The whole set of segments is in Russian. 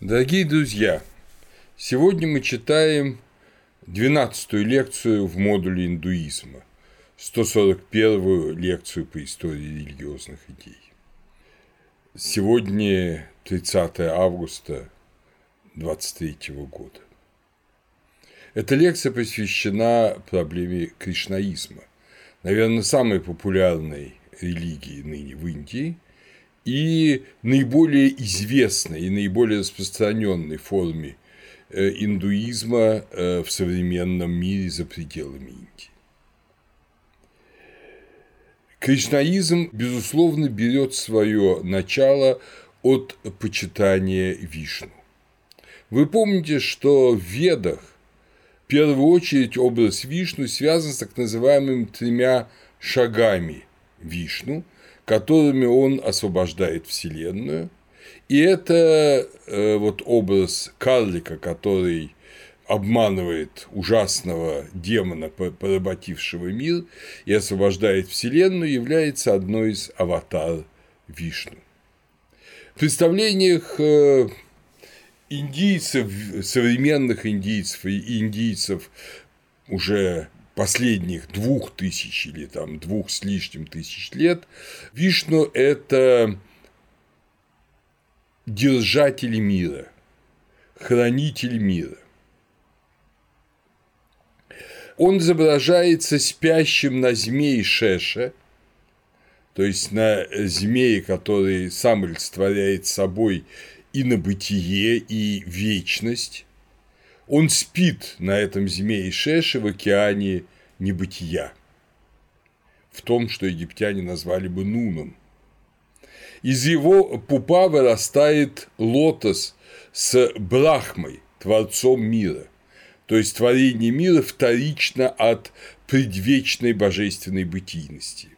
Дорогие друзья, сегодня мы читаем 12-ю лекцию в модуле индуизма, 141-ю лекцию по истории религиозных идей. Сегодня 30 августа 23 года. Эта лекция посвящена проблеме кришнаизма, наверное, самой популярной религии ныне в Индии – и наиболее известной и наиболее распространенной форме э, индуизма э, в современном мире за пределами Индии. Кришнаизм, безусловно, берет свое начало от почитания Вишну. Вы помните, что в Ведах в первую очередь образ Вишну связан с так называемыми тремя шагами Вишну – которыми он освобождает Вселенную. И это э, вот образ карлика, который обманывает ужасного демона, поработившего мир, и освобождает Вселенную, является одной из аватар Вишну. В представлениях э, индийцев, современных индийцев и индийцев уже последних двух тысяч или там двух с лишним тысяч лет, Вишну – это держатель мира, хранитель мира. Он изображается спящим на змее Шеше, то есть на змее, который сам олицетворяет собой и на бытие, и вечность, он спит на этом змее Шеше в океане небытия, в том, что египтяне назвали бы Нуном. Из его пупа вырастает лотос с Брахмой, творцом мира, то есть творение мира вторично от предвечной божественной бытийности.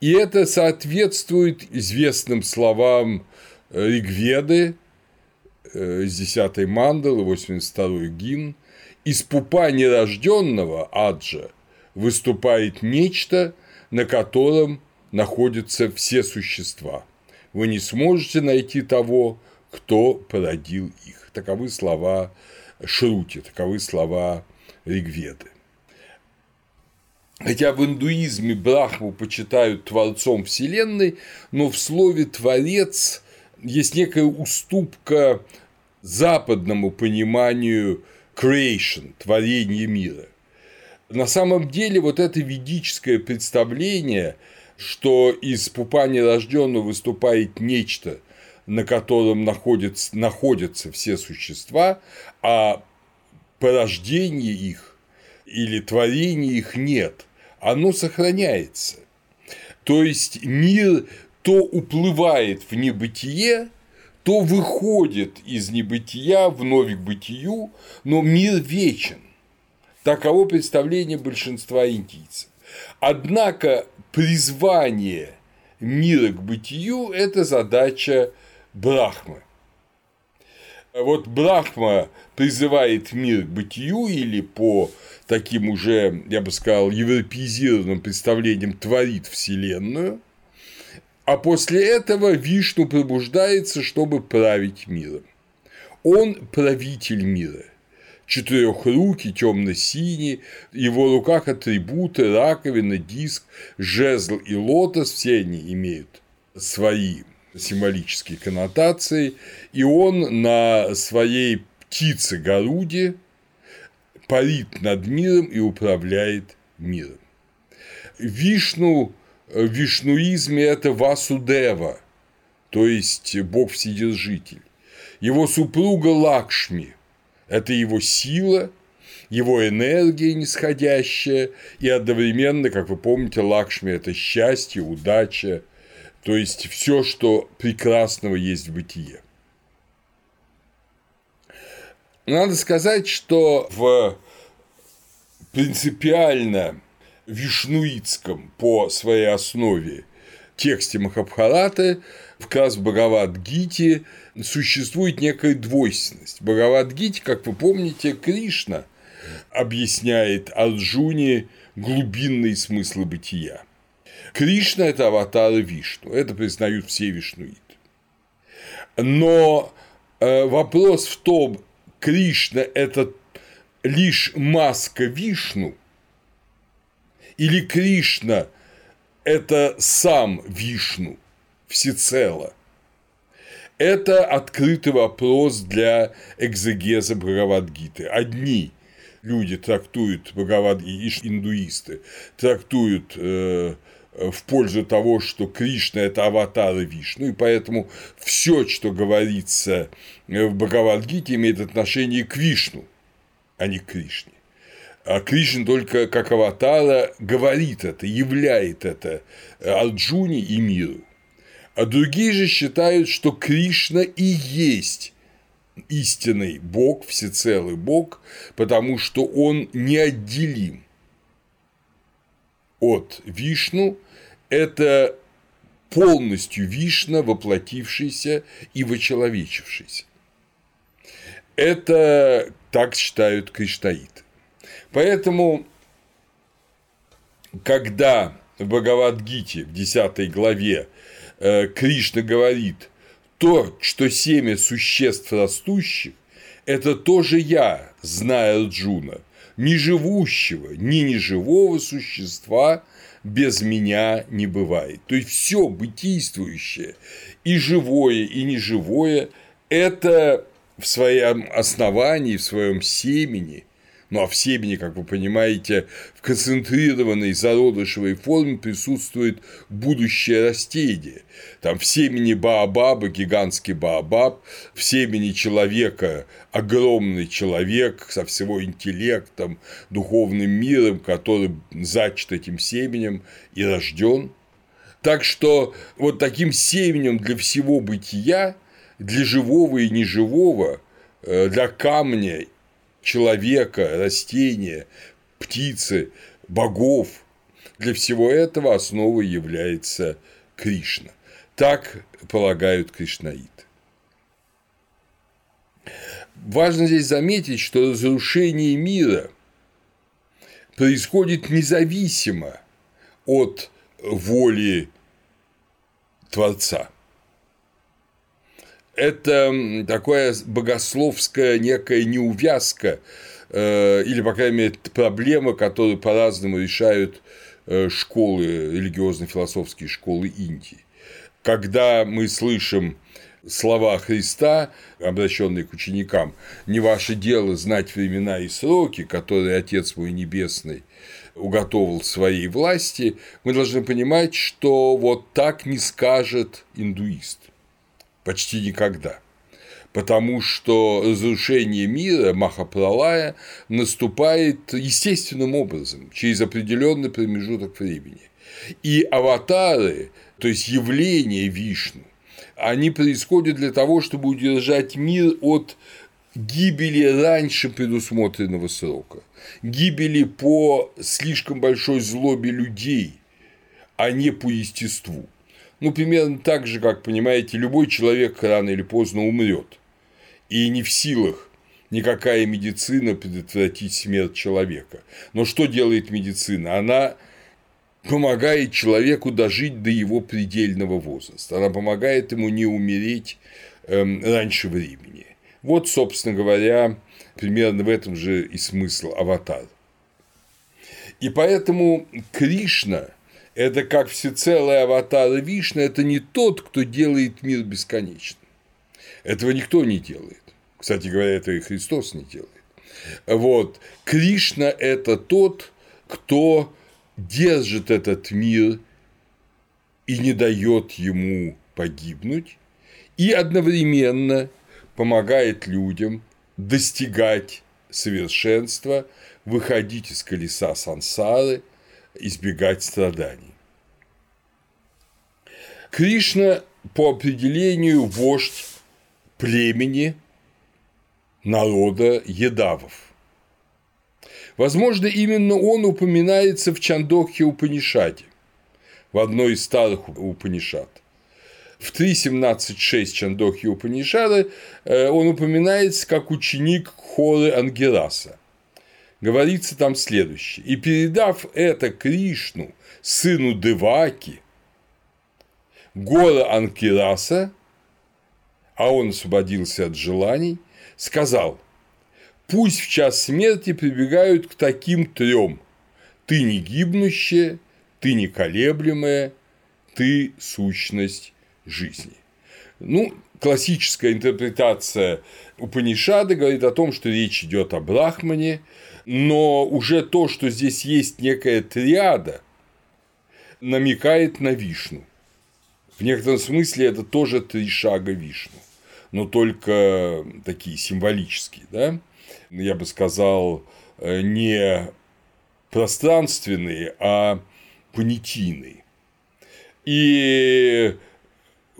И это соответствует известным словам Ригведы, из 10 мандалы, 82 гимн, из пупа нерожденного Аджа выступает нечто, на котором находятся все существа. Вы не сможете найти того, кто породил их. Таковы слова Шрути, таковы слова Ригведы. Хотя в индуизме Брахму почитают творцом Вселенной, но в слове «творец» есть некая уступка западному пониманию creation, творения мира. На самом деле вот это ведическое представление, что из пупа нерожденного выступает нечто, на котором находятся, находятся все существа, а порождения их или творения их нет, оно сохраняется. То есть мир то уплывает в небытие, то выходит из небытия вновь к бытию, но мир вечен. Таково представление большинства индийцев. Однако призвание мира к бытию – это задача Брахмы. Вот Брахма призывает мир к бытию или по таким уже, я бы сказал, европеизированным представлениям творит Вселенную, а после этого Вишну пробуждается, чтобы править миром. Он правитель мира. Четырехрукий, темно-синий, в его руках атрибуты, раковина, диск, жезл и лотос, все они имеют свои символические коннотации, и он на своей птице Горуде парит над миром и управляет миром. Вишну в вишнуизме это Васудева, то есть Бог Вседержитель. Его супруга Лакшми – это его сила, его энергия нисходящая, и одновременно, как вы помните, Лакшми – это счастье, удача, то есть все, что прекрасного есть в бытие. Надо сказать, что в принципиально вишнуитском по своей основе тексте Махабхараты в Кас Бхагават-гите существует некая двойственность. Бхагават-гите, как вы помните, Кришна объясняет Арджуне глубинные смыслы бытия. Кришна – это аватар Вишну, это признают все вишнуиты. Но Э, вопрос в том, Кришна – это лишь маска Вишну, или Кришна – это сам Вишну всецело? Это открытый вопрос для экзегеза Бхагавадгиты. Одни люди трактуют Бхагавадгиты, индуисты, трактуют э, в пользу того, что Кришна – это аватар Вишну, и поэтому все, что говорится в Бхагавадгите, имеет отношение к Вишну, а не к Кришне. А Кришна только как аватара говорит это, являет это Арджуне и миру. А другие же считают, что Кришна и есть истинный Бог, всецелый Бог, потому что он неотделим от Вишну, это полностью Вишна, воплотившийся и вочеловечившийся. Это так считают кришнаиты. Поэтому, когда в Бхагавадгите в 10 главе Э, Кришна говорит, то, что семя существ растущих, это тоже я, зная Арджуна, ни живущего, ни неживого существа без меня не бывает. То есть все бытийствующее, и живое, и неживое, это в своем основании, в своем семени ну а в семени, как вы понимаете, в концентрированной зародышевой форме присутствует будущее растение. Там в семени Баобаба гигантский Баобаб, в семени человека огромный человек со всего интеллектом, духовным миром, который зачат этим семенем и рожден. Так что вот таким семенем для всего бытия, для живого и неживого, э, для камня человека, растения, птицы, богов. Для всего этого основой является Кришна. Так полагают кришнаиты. Важно здесь заметить, что разрушение мира происходит независимо от воли Творца это такая богословская некая неувязка э, или, по крайней мере, проблема, которую по-разному решают э, школы, религиозно-философские школы Индии. Когда мы слышим слова Христа, обращенные к ученикам, не ваше дело знать времена и сроки, которые Отец мой Небесный уготовил своей власти, мы должны понимать, что вот так не скажет индуист почти никогда. Потому что разрушение мира Махапралая наступает естественным образом, через определенный промежуток времени. И аватары, то есть явления Вишну, они происходят для того, чтобы удержать мир от гибели раньше предусмотренного срока, гибели по слишком большой злобе людей, а не по естеству. Ну, примерно так же, как, понимаете, любой человек рано или поздно умрет. И не в силах никакая медицина предотвратить смерть человека. Но что делает медицина? Она помогает человеку дожить до его предельного возраста. Она помогает ему не умереть эм, раньше времени. Вот, собственно говоря, примерно в этом же и смысл аватар. И поэтому Кришна это как всецелый аватар Вишна, это не тот, кто делает мир бесконечным. Этого никто не делает. Кстати говоря, это и Христос не делает. Вот. Кришна – это тот, кто держит этот мир и не дает ему погибнуть, и одновременно помогает людям достигать совершенства, выходить из колеса сансары – избегать страданий. Кришна по определению вождь племени народа едавов. Возможно, именно он упоминается в Чандохе Упанишаде, в одной из старых Упанишад. В 3.17.6 Чандохи Упанишада э, он упоминается как ученик Хоры Ангераса говорится там следующее. «И передав это Кришну, сыну Деваки, гора Анкираса, а он освободился от желаний, сказал, «Пусть в час смерти прибегают к таким трем. Ты не гибнущая, ты не колеблемая, ты сущность жизни». Ну, классическая интерпретация Упанишады говорит о том, что речь идет о Брахмане, но уже то, что здесь есть некая триада, намекает на Вишну. В некотором смысле это тоже три шага Вишну, но только такие символические, да? Я бы сказал, э, не пространственные, а понятийные. И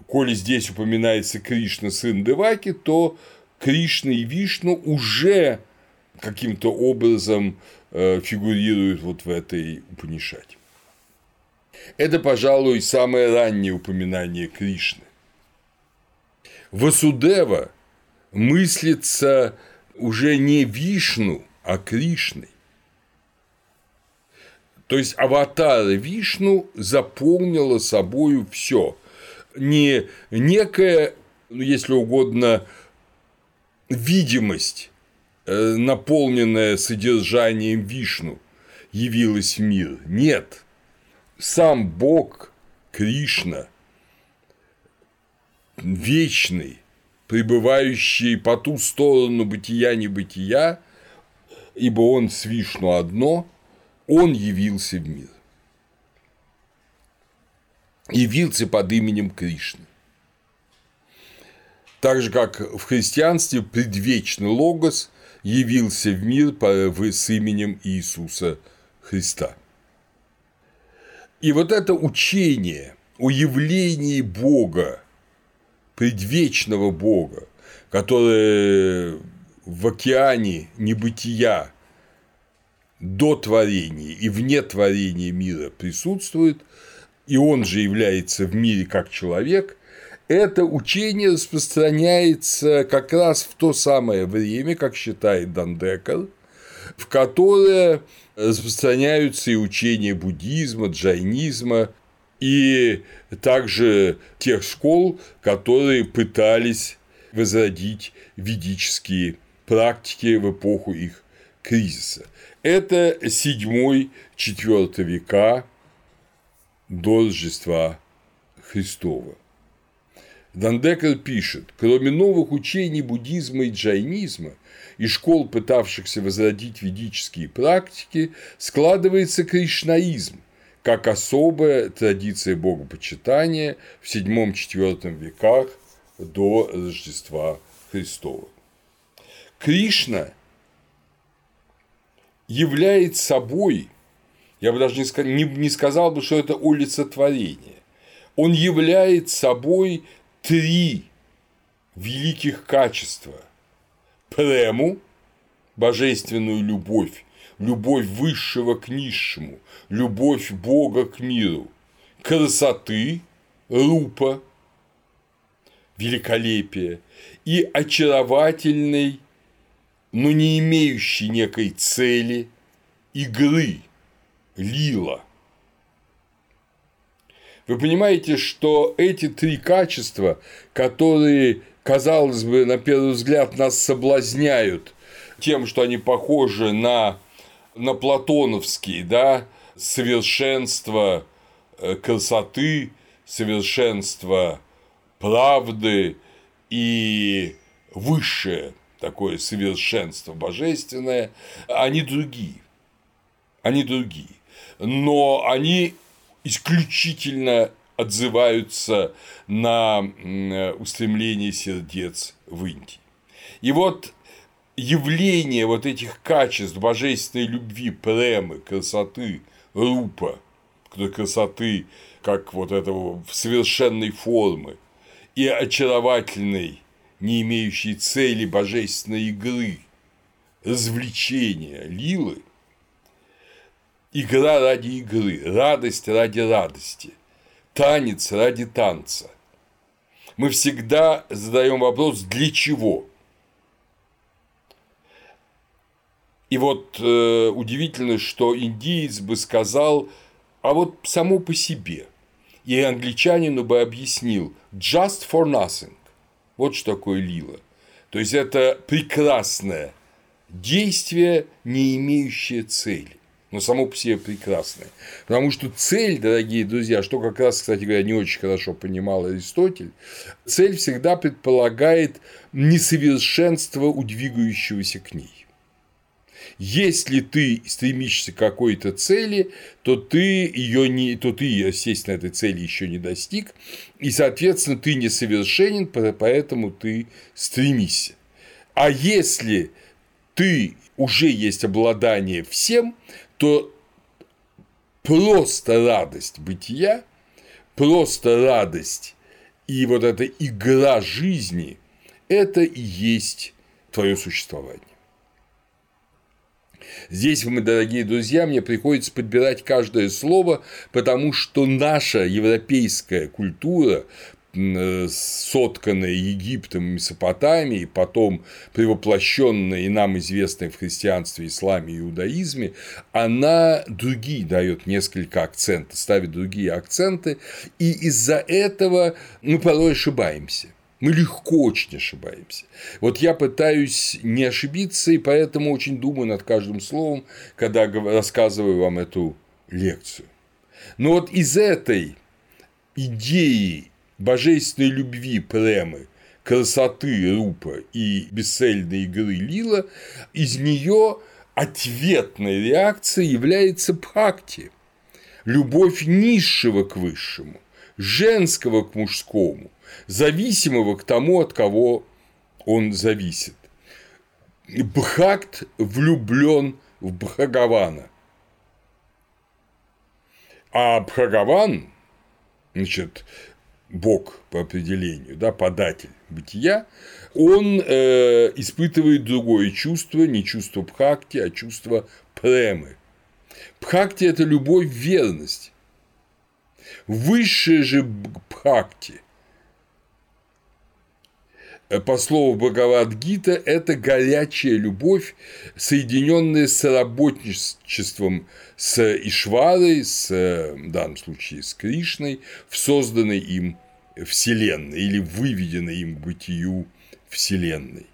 коли здесь упоминается Кришна, сын Деваки, то Кришна и Вишну уже каким-то образом э, фигурируют вот в этой Упанишаде. Это, пожалуй, самое раннее упоминание Кришны. Васудева мыслится уже не Вишну, а Кришной. То есть аватара Вишну заполнила собою все. Не некая, ну, если угодно, видимость, наполненная содержанием Вишну, явилась в мир. Нет – сам Бог Кришна, вечный, пребывающий по ту сторону бытия-небытия, ибо он с Вишну одно, он явился в мир. Явился под именем Кришны. Так же, как в христианстве предвечный Логос явился в мир с именем Иисуса Христа. И вот это учение о явлении Бога, предвечного Бога, которое в океане небытия до творения и вне творения мира присутствует, и он же является в мире как человек, это учение распространяется как раз в то самое время, как считает Дандекар, в которое распространяются и учения буддизма, джайнизма, и также тех школ, которые пытались возродить ведические практики в эпоху их кризиса. Это 7-4 века до Рождества Христова. Дандекер пишет, кроме новых учений буддизма и джайнизма и школ, пытавшихся возродить ведические практики, складывается кришнаизм, как особая традиция богопочитания в VII-IV веках до Рождества Христова. Кришна является собой, я бы даже не сказал, не, не сказал бы, что это олицетворение, он является собой три великих качества – прему, божественную любовь, любовь высшего к низшему, любовь Бога к миру, красоты, рупа, великолепие и очаровательной, но не имеющей некой цели игры, лила – вы понимаете, что эти три качества, которые, казалось бы, на первый взгляд нас соблазняют тем, что они похожи на, на платоновские, да, совершенство э, красоты, совершенство правды и высшее такое совершенство божественное, они другие. Они другие. Но они исключительно отзываются на устремление сердец в Индии. И вот явление вот этих качеств божественной любви, премы, красоты, рупа, красоты как вот этого совершенной формы и очаровательной, не имеющей цели божественной игры, развлечения, лилы, Игра ради игры, радость ради радости, танец ради танца. Мы всегда задаем вопрос «для чего?». И вот э, удивительно, что индиец бы сказал, а вот само по себе. И англичанину бы объяснил just for nothing. Вот что такое лила. То есть это прекрасное действие, не имеющее цели но само по себе прекрасное. Потому что цель, дорогие друзья, что как раз, кстати говоря, не очень хорошо понимал Аристотель, цель всегда предполагает несовершенство у двигающегося к ней. Если ты стремишься к какой-то цели, то ты ее не, то ты, естественно, этой цели еще не достиг, и, соответственно, ты несовершенен, поэтому ты стремишься. А если ты уже есть обладание всем, то просто радость бытия, просто радость и вот эта игра жизни – это и есть твое существование. Здесь, мы, дорогие друзья, мне приходится подбирать каждое слово, потому что наша европейская культура сотканная Египтом и Месопотамией, потом превоплощенная и нам известная в христианстве, исламе и иудаизме, она другие дает несколько акцентов, ставит другие акценты, и из-за этого мы порой ошибаемся. Мы легко очень ошибаемся. Вот я пытаюсь не ошибиться, и поэтому очень думаю над каждым словом, когда рассказываю вам эту лекцию. Но вот из этой идеи божественной любви Премы, красоты Рупа и бесцельной игры Лила, из нее ответной реакцией является Бхакти – любовь низшего к высшему, женского к мужскому, зависимого к тому, от кого он зависит. Бхакт влюблен в Бхагавана. А Бхагаван, значит, Бог по определению, да, податель бытия, он э, испытывает другое чувство, не чувство Бхакти, а чувство премы. Бхакти – это любовь, верность. Высшее же Бхакти, э, по слову Бхагавадгита, это горячая любовь, соединенная с работничеством с Ишварой, с, в данном случае с Кришной, в созданной им Вселенной или выведенной им бытию Вселенной.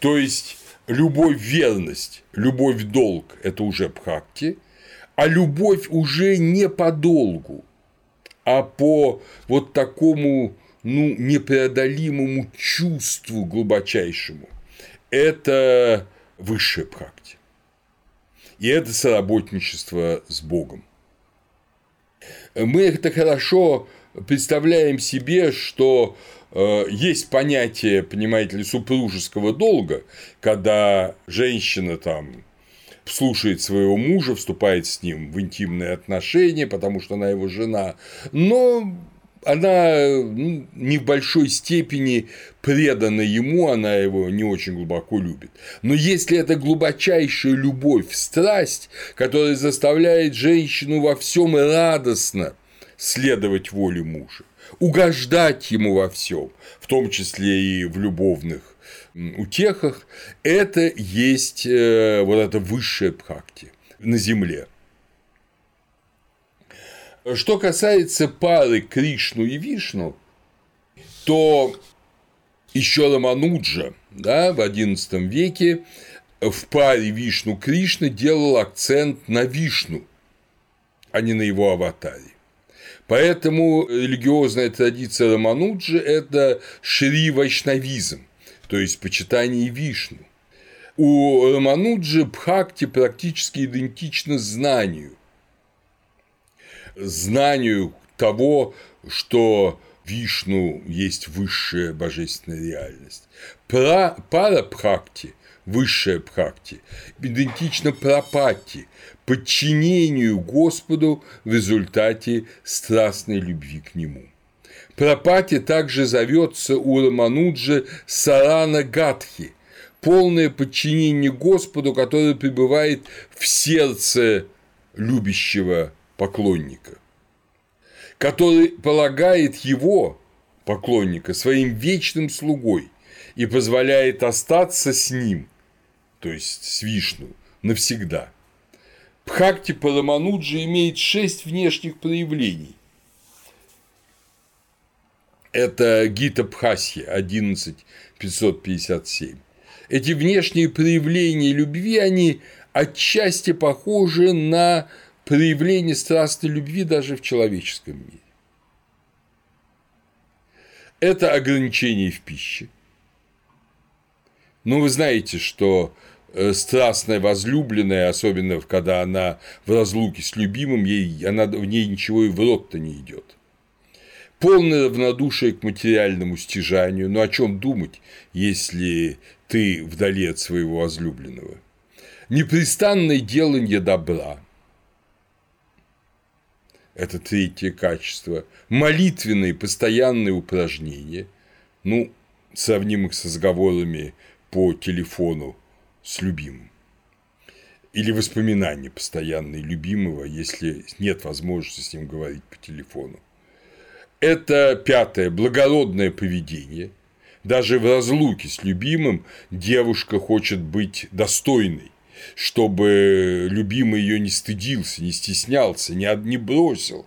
То есть любовь верность, любовь долг – это уже бхакти, а любовь уже не по долгу, а по вот такому ну, непреодолимому чувству глубочайшему. Это высшая бхакти. И это соработничество с Богом. Мы это хорошо представляем себе, что э, есть понятие, понимаете ли, супружеского долга, когда женщина там слушает своего мужа, вступает с ним в интимные отношения, потому что она его жена, но она ну, не в большой степени предана ему, она его не очень глубоко любит. Но если это глубочайшая любовь, страсть, которая заставляет женщину во всем радостно следовать воле мужа, угождать ему во всем, в том числе и в любовных утехах, это есть э, вот это высшее бхакти на земле. Что касается пары Кришну и Вишну, то еще Рамануджа да, в XI веке в паре Вишну Кришна делал акцент на Вишну, а не на его аватаре. Поэтому религиозная традиция Рамануджи – это шри вайшнавизм, то есть почитание Вишну. У Рамануджи Бхакти практически идентично знанию, знанию того, что Вишну есть высшая божественная реальность. Пра, пара высшая Бхакти, идентично прапати, подчинению Господу в результате страстной любви к Нему. Прапати также зовется у Рамануджи Сарана Гатхи, полное подчинение Господу, которое пребывает в сердце любящего поклонника, который полагает его, поклонника, своим вечным слугой и позволяет остаться с ним, то есть с Вишну, навсегда. Бхакти Парамануджа имеет шесть внешних проявлений. Это Гита Бхасья, 11557. Эти внешние проявления любви, они отчасти похожи на проявление страстной любви даже в человеческом мире. Это ограничение в пище. Но вы знаете, что э, страстная возлюбленная, особенно когда она в разлуке с любимым, ей, она, в ней ничего и в рот-то не идет. Полное равнодушие к материальному стяжанию, но о чем думать, если ты вдали от своего возлюбленного? Непрестанное делание добра – это третье качество, молитвенные постоянные упражнения, ну, сравнимых с разговорами по телефону с любимым. Или воспоминания постоянные любимого, если нет возможности с ним говорить по телефону. Это пятое – благородное поведение. Даже в разлуке с любимым девушка хочет быть достойной чтобы любимый ее не стыдился, не стеснялся, не, не бросил.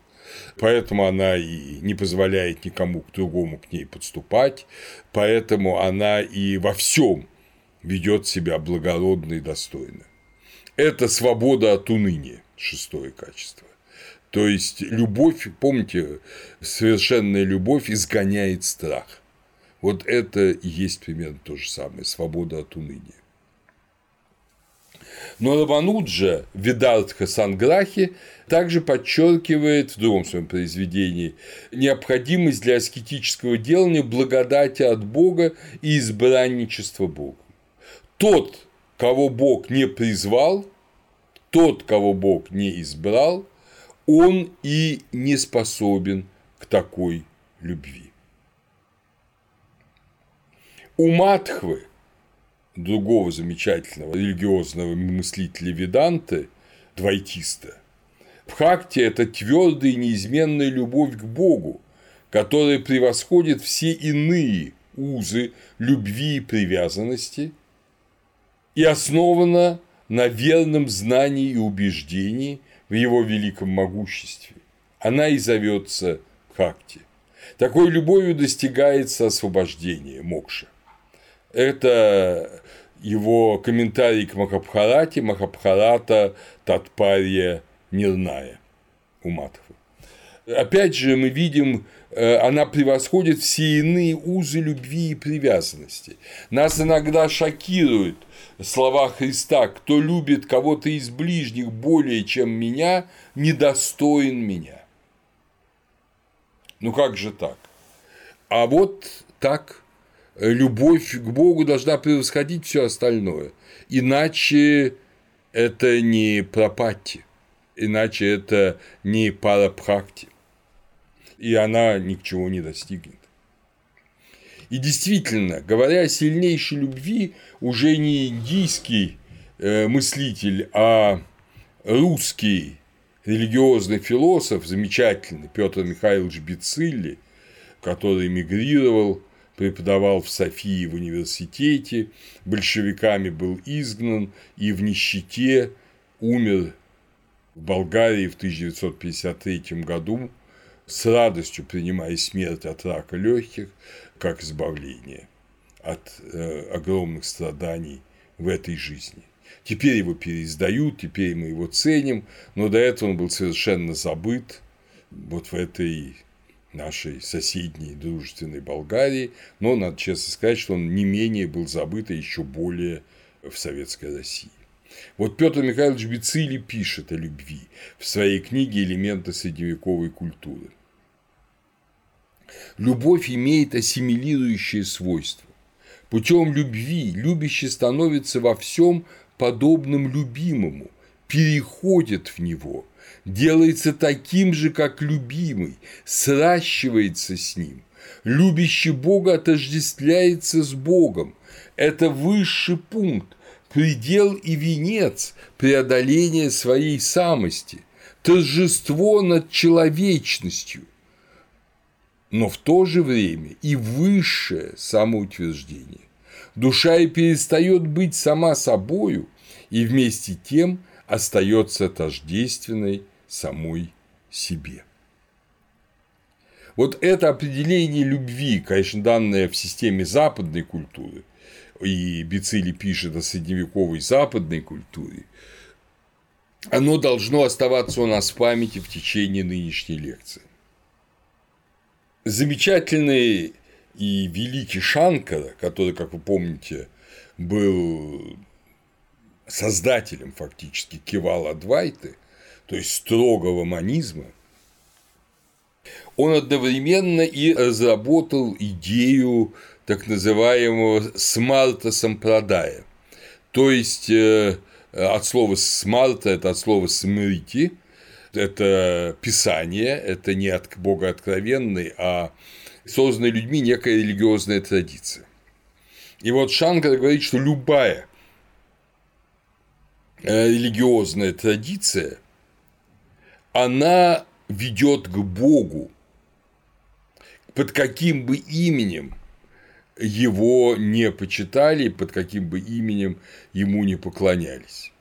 Поэтому она и не позволяет никому к другому к ней подступать, поэтому она и во всем ведет себя благородно и достойно. Это свобода от уныния, шестое качество. То есть любовь, помните, совершенная любовь изгоняет страх. Вот это и есть примерно то же самое, свобода от уныния. Но Равануджа Видартха Санграхи также подчеркивает в другом своем произведении необходимость для аскетического делания благодати от Бога и избранничества Бога. Тот, кого Бог не призвал, тот, кого Бог не избрал, он и не способен к такой любви. У Матхвы другого замечательного религиозного мыслителя Веданты, двойтиста. Бхакти – это твердая и неизменная любовь к Богу, которая превосходит все иные узы любви и привязанности и основана на верном знании и убеждении в его великом могуществе. Она и зовется Бхакти. Такой любовью достигается освобождение, мокша. Это его комментарий к Махабхарате, Махабхарата Татпарья Нирная у Матхвы. Опять же, мы видим, э, она превосходит все иные узы любви и привязанности. Нас иногда шокируют слова Христа «Кто любит кого-то из ближних более, чем меня, недостоин меня». Ну как же так? А вот так любовь к Богу должна превосходить все остальное. Иначе это не пропатти, иначе это не парапракти. И она ни к чему не достигнет. И действительно, говоря о сильнейшей любви, уже не индийский э, мыслитель, а русский религиозный философ, замечательный Петр Михайлович Бицилли, который эмигрировал преподавал в Софии в университете, большевиками был изгнан и в нищете умер в Болгарии в 1953 году, с радостью принимая смерть от рака легких как избавление от э, огромных страданий в этой жизни. Теперь его переиздают, теперь мы его ценим, но до этого он был совершенно забыт вот в этой нашей соседней дружественной Болгарии, но надо честно сказать, что он не менее был забыт, а еще более в Советской России. Вот Петр Михайлович Бицили пишет о любви в своей книге «Элементы средневековой культуры». Любовь имеет ассимилирующее свойство. Путем любви любящий становится во всем подобным любимому, переходит в него – делается таким же, как любимый, сращивается с ним. Любящий Бога отождествляется с Богом. Это высший пункт, предел и венец преодоления своей самости, торжество над человечностью, но в то же время и высшее самоутверждение. Душа и перестает быть сама собою, и вместе тем остается тождественной самой себе. Вот это определение любви, конечно, данное в системе западной культуры, и Бицили пишет о средневековой западной культуре, оно должно оставаться у нас в памяти в течение нынешней лекции. Замечательный и великий Шанкара, который, как вы помните, был создателем фактически Кивала Адвайты, то есть строгого манизма, он одновременно и разработал идею так называемого смарта сампрадая, то есть э, от слова смарта, это от слова смрити, это писание, это не от Бога откровенный, а созданная людьми некая религиозная традиция. И вот Шанкар говорит, что любая э, религиозная традиция, она ведет к Богу, под каким бы именем его не почитали, под каким бы именем ему не поклонялись.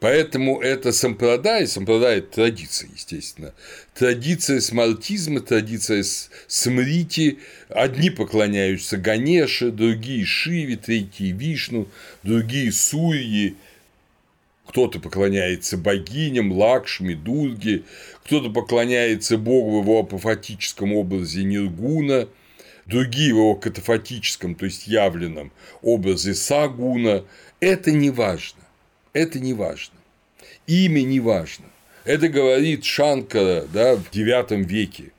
Поэтому это сампрадай, сампрадай – это традиция, естественно. Традиция смартизма, традиция смрити. Одни поклоняются Ганеше, другие Шиве, третьи Вишну, другие Сурьи. Кто-то поклоняется богиням, Лакшми, Дурге, кто-то поклоняется Богу в его апофатическом образе Ниргуна, другие в его катафатическом, то есть явленном образе Сагуна. Это не важно. Это не важно. Имя не важно. Это говорит Шанкара да, в IX веке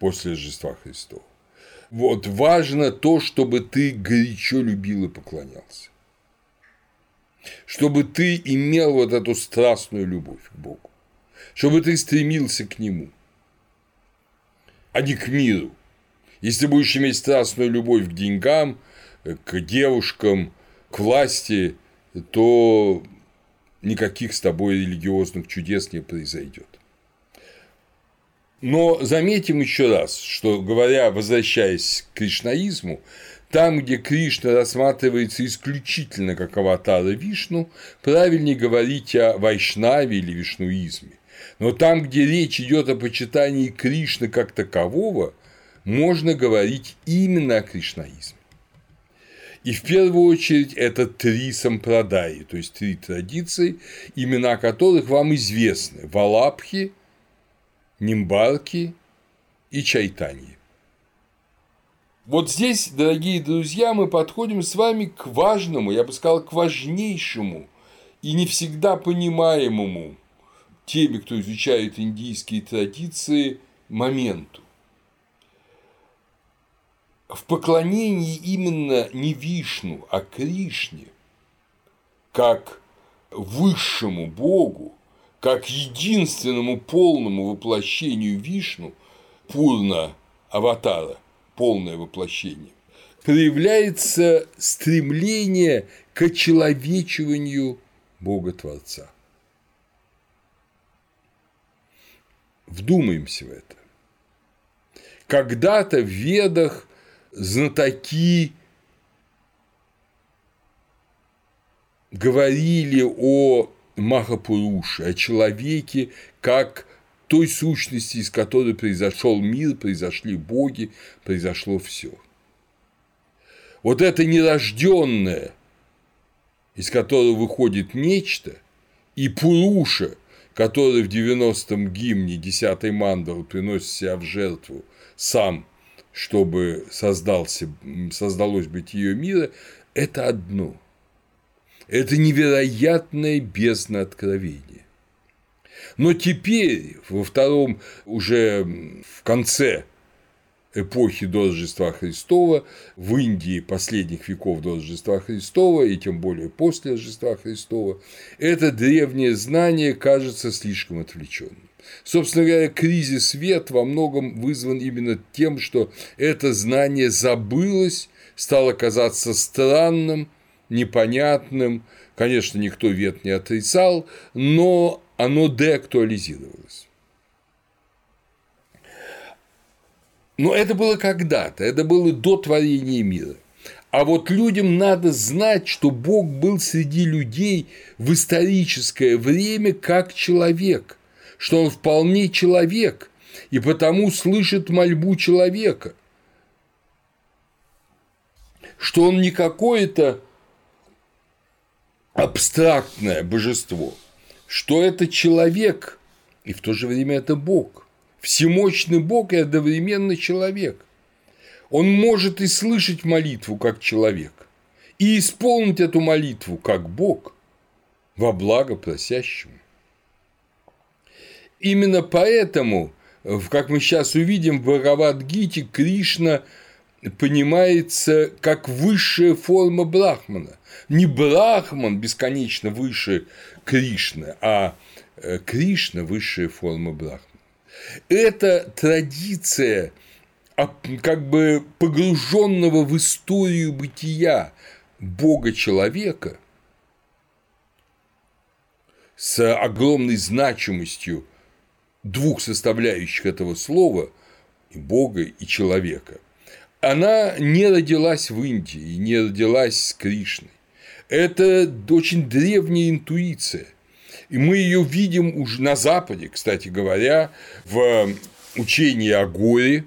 после Рождества Христова. Вот важно то, чтобы ты горячо любил и поклонялся. Чтобы ты имел вот эту страстную любовь к Богу. Чтобы ты стремился к Нему, а не к миру. Если будешь иметь страстную любовь к деньгам, к девушкам, к власти, то никаких с тобой религиозных чудес не произойдет. Но заметим еще раз, что говоря, возвращаясь к кришнаизму, там, где Кришна рассматривается исключительно как аватара Вишну, правильнее говорить о Вайшнаве или вишнуизме. Но там, где речь идет о почитании Кришны как такового, можно говорить именно о кришнаизме. И в первую очередь это три сампрадаи, то есть три традиции, имена которых вам известны – Валабхи, Нимбарки и Чайтаньи. Вот здесь, дорогие друзья, мы подходим с вами к важному, я бы сказал, к важнейшему и не всегда понимаемому теми, кто изучает индийские традиции, моменту. В поклонении именно не Вишну, а Кришне, как высшему Богу, как единственному полному воплощению Вишну, Пурна Аватара, полное воплощение, проявляется стремление к очеловечиванию Бога-творца. Вдумаемся в это. Когда-то в Ведах знатоки говорили о Махапуруше, о человеке, как той сущности, из которой произошел мир, произошли боги, произошло все. Вот это нерожденное, из которого выходит нечто, и Пуруша, который в 90-м гимне 10-й мандалы приносит себя в жертву сам чтобы создался, создалось бытие мира, это одно. Это невероятное бездна откровения. Но теперь, во втором, уже в конце эпохи до Рождества Христова, в Индии последних веков до Рождества Христова, и тем более после Рождества Христова, это древнее знание кажется слишком отвлеченным. Собственно говоря, кризис вет во многом вызван именно тем, что это знание забылось, стало казаться странным, непонятным. Конечно, никто вет не отрицал, но оно деактуализировалось. Но это было когда-то, это было до творения мира. А вот людям надо знать, что Бог был среди людей в историческое время как человек – что он вполне человек, и потому слышит мольбу человека, что он не какое-то абстрактное божество, что это человек, и в то же время это Бог. Всемощный Бог и одновременно человек. Он может и слышать молитву как человек, и исполнить эту молитву как Бог во благо просящему. Именно поэтому, как мы сейчас увидим, в Бхагавадгите Кришна понимается как высшая форма Брахмана. Не Брахман бесконечно выше Кришны, а э, Кришна – высшая форма Брахмана. Это традиция как бы погруженного в историю бытия Бога-человека с огромной значимостью двух составляющих этого слова – и Бога, и человека. Она не родилась в Индии, не родилась с Кришной. Это очень древняя интуиция. И мы ее видим уже на Западе, кстати говоря, в учении о горе,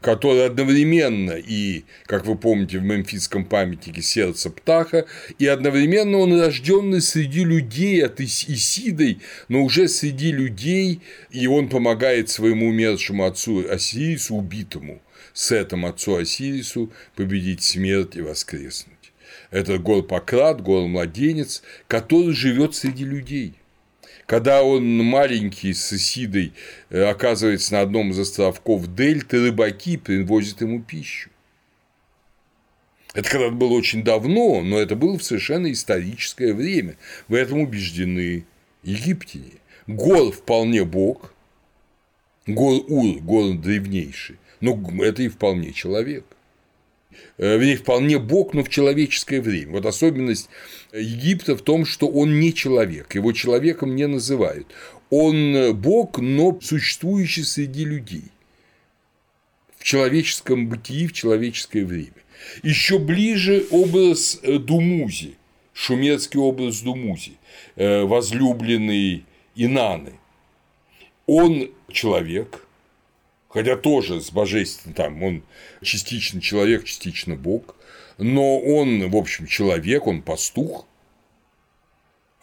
который одновременно и, как вы помните, в мемфисском памятнике сердце птаха, и одновременно он рожденный среди людей от Исидой, но уже среди людей, и он помогает своему умершему отцу Осирису, убитому Сетом отцу Осирису, победить смерть и воскреснуть. Это гор-пократ, гор-младенец, который живет среди людей. Когда он маленький с Исидой э, оказывается на одном из островков Дельты, рыбаки привозят ему пищу. Это когда было очень давно, но это было в совершенно историческое время. В этом убеждены египтяне. Гор вполне бог, гор Ур, гор древнейший, но это и вполне человек. Э, вернее, вполне бог, но в человеческое время. Вот особенность Египта в том, что он не человек, его человеком не называют. Он бог, но существующий среди людей в человеческом бытии, в человеческое время. Еще ближе образ э, Думузи, шумерский образ Думузи, э, возлюбленный Инаны. Он человек, хотя тоже с божественным, там, он частично человек, частично бог, но он, в общем, человек, он пастух.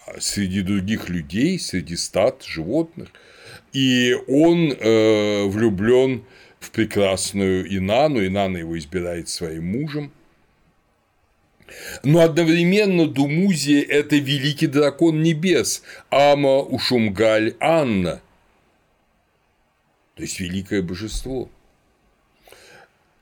А среди других людей, среди стад, животных, и он э, влюблен в прекрасную Инану, Инана его избирает своим мужем, но одновременно Думузия – это великий дракон небес, Ама Ушумгаль Анна – то есть великое божество.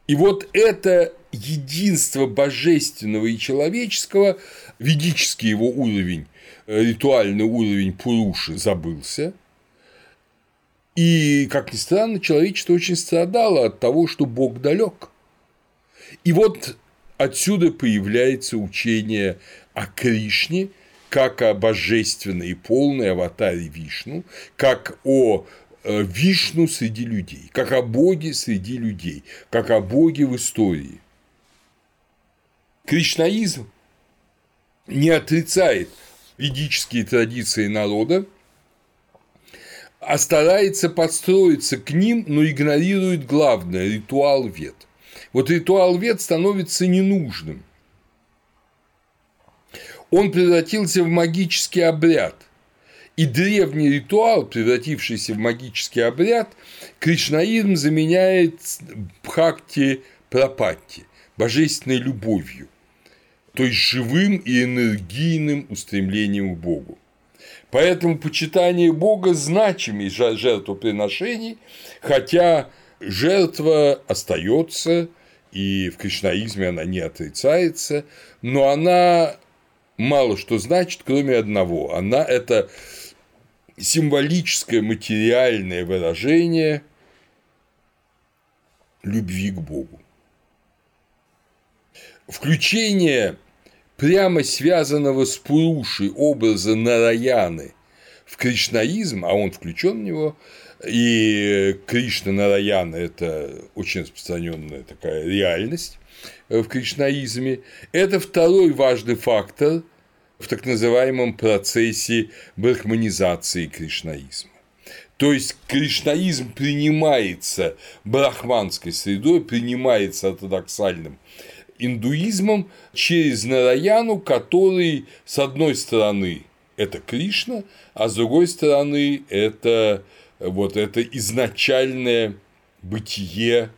И вот это единство божественного и человеческого, ведический его уровень, э, ритуальный уровень Пуруши забылся, и, как ни странно, человечество очень страдало от того, что Бог далек. И вот отсюда появляется учение о Кришне, как о божественной и полной аватаре Вишну, как о Вишну среди людей, как о Боге среди людей, как о Боге в истории. Кришнаизм не отрицает ведические традиции народа, а старается подстроиться к ним, но игнорирует главное – ритуал вет. Вот ритуал вет становится ненужным. Он превратился в магический обряд, и древний ритуал, превратившийся в магический обряд, кришнаизм заменяет бхакти прапатти, божественной любовью, то есть живым и энергийным устремлением к Богу. Поэтому почитание Бога значимее жертвоприношений, хотя жертва остается, и в кришнаизме она не отрицается, но она мало что значит, кроме одного. Она – это символическое материальное выражение любви к Богу. Включение прямо связанного с Пурушей образа Нараяны в кришнаизм, а он включен в него, и Кришна Нараяна – это очень распространенная такая реальность в кришнаизме. Это второй важный фактор в так называемом процессе брахманизации кришнаизма. То есть кришнаизм принимается брахманской средой, принимается ортодоксальным индуизмом через Нараяну, который, с одной стороны, это Кришна, а с другой стороны, это вот это изначальное бытие,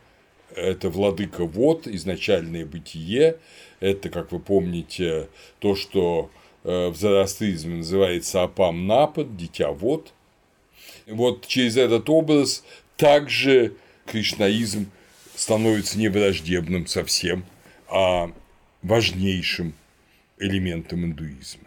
это владыка вот, изначальное бытие, это, как вы помните, то, что в зороастризме называется Апам Напад, дитя вот. Вот через этот образ также кришнаизм становится не враждебным совсем, а важнейшим элементом индуизма.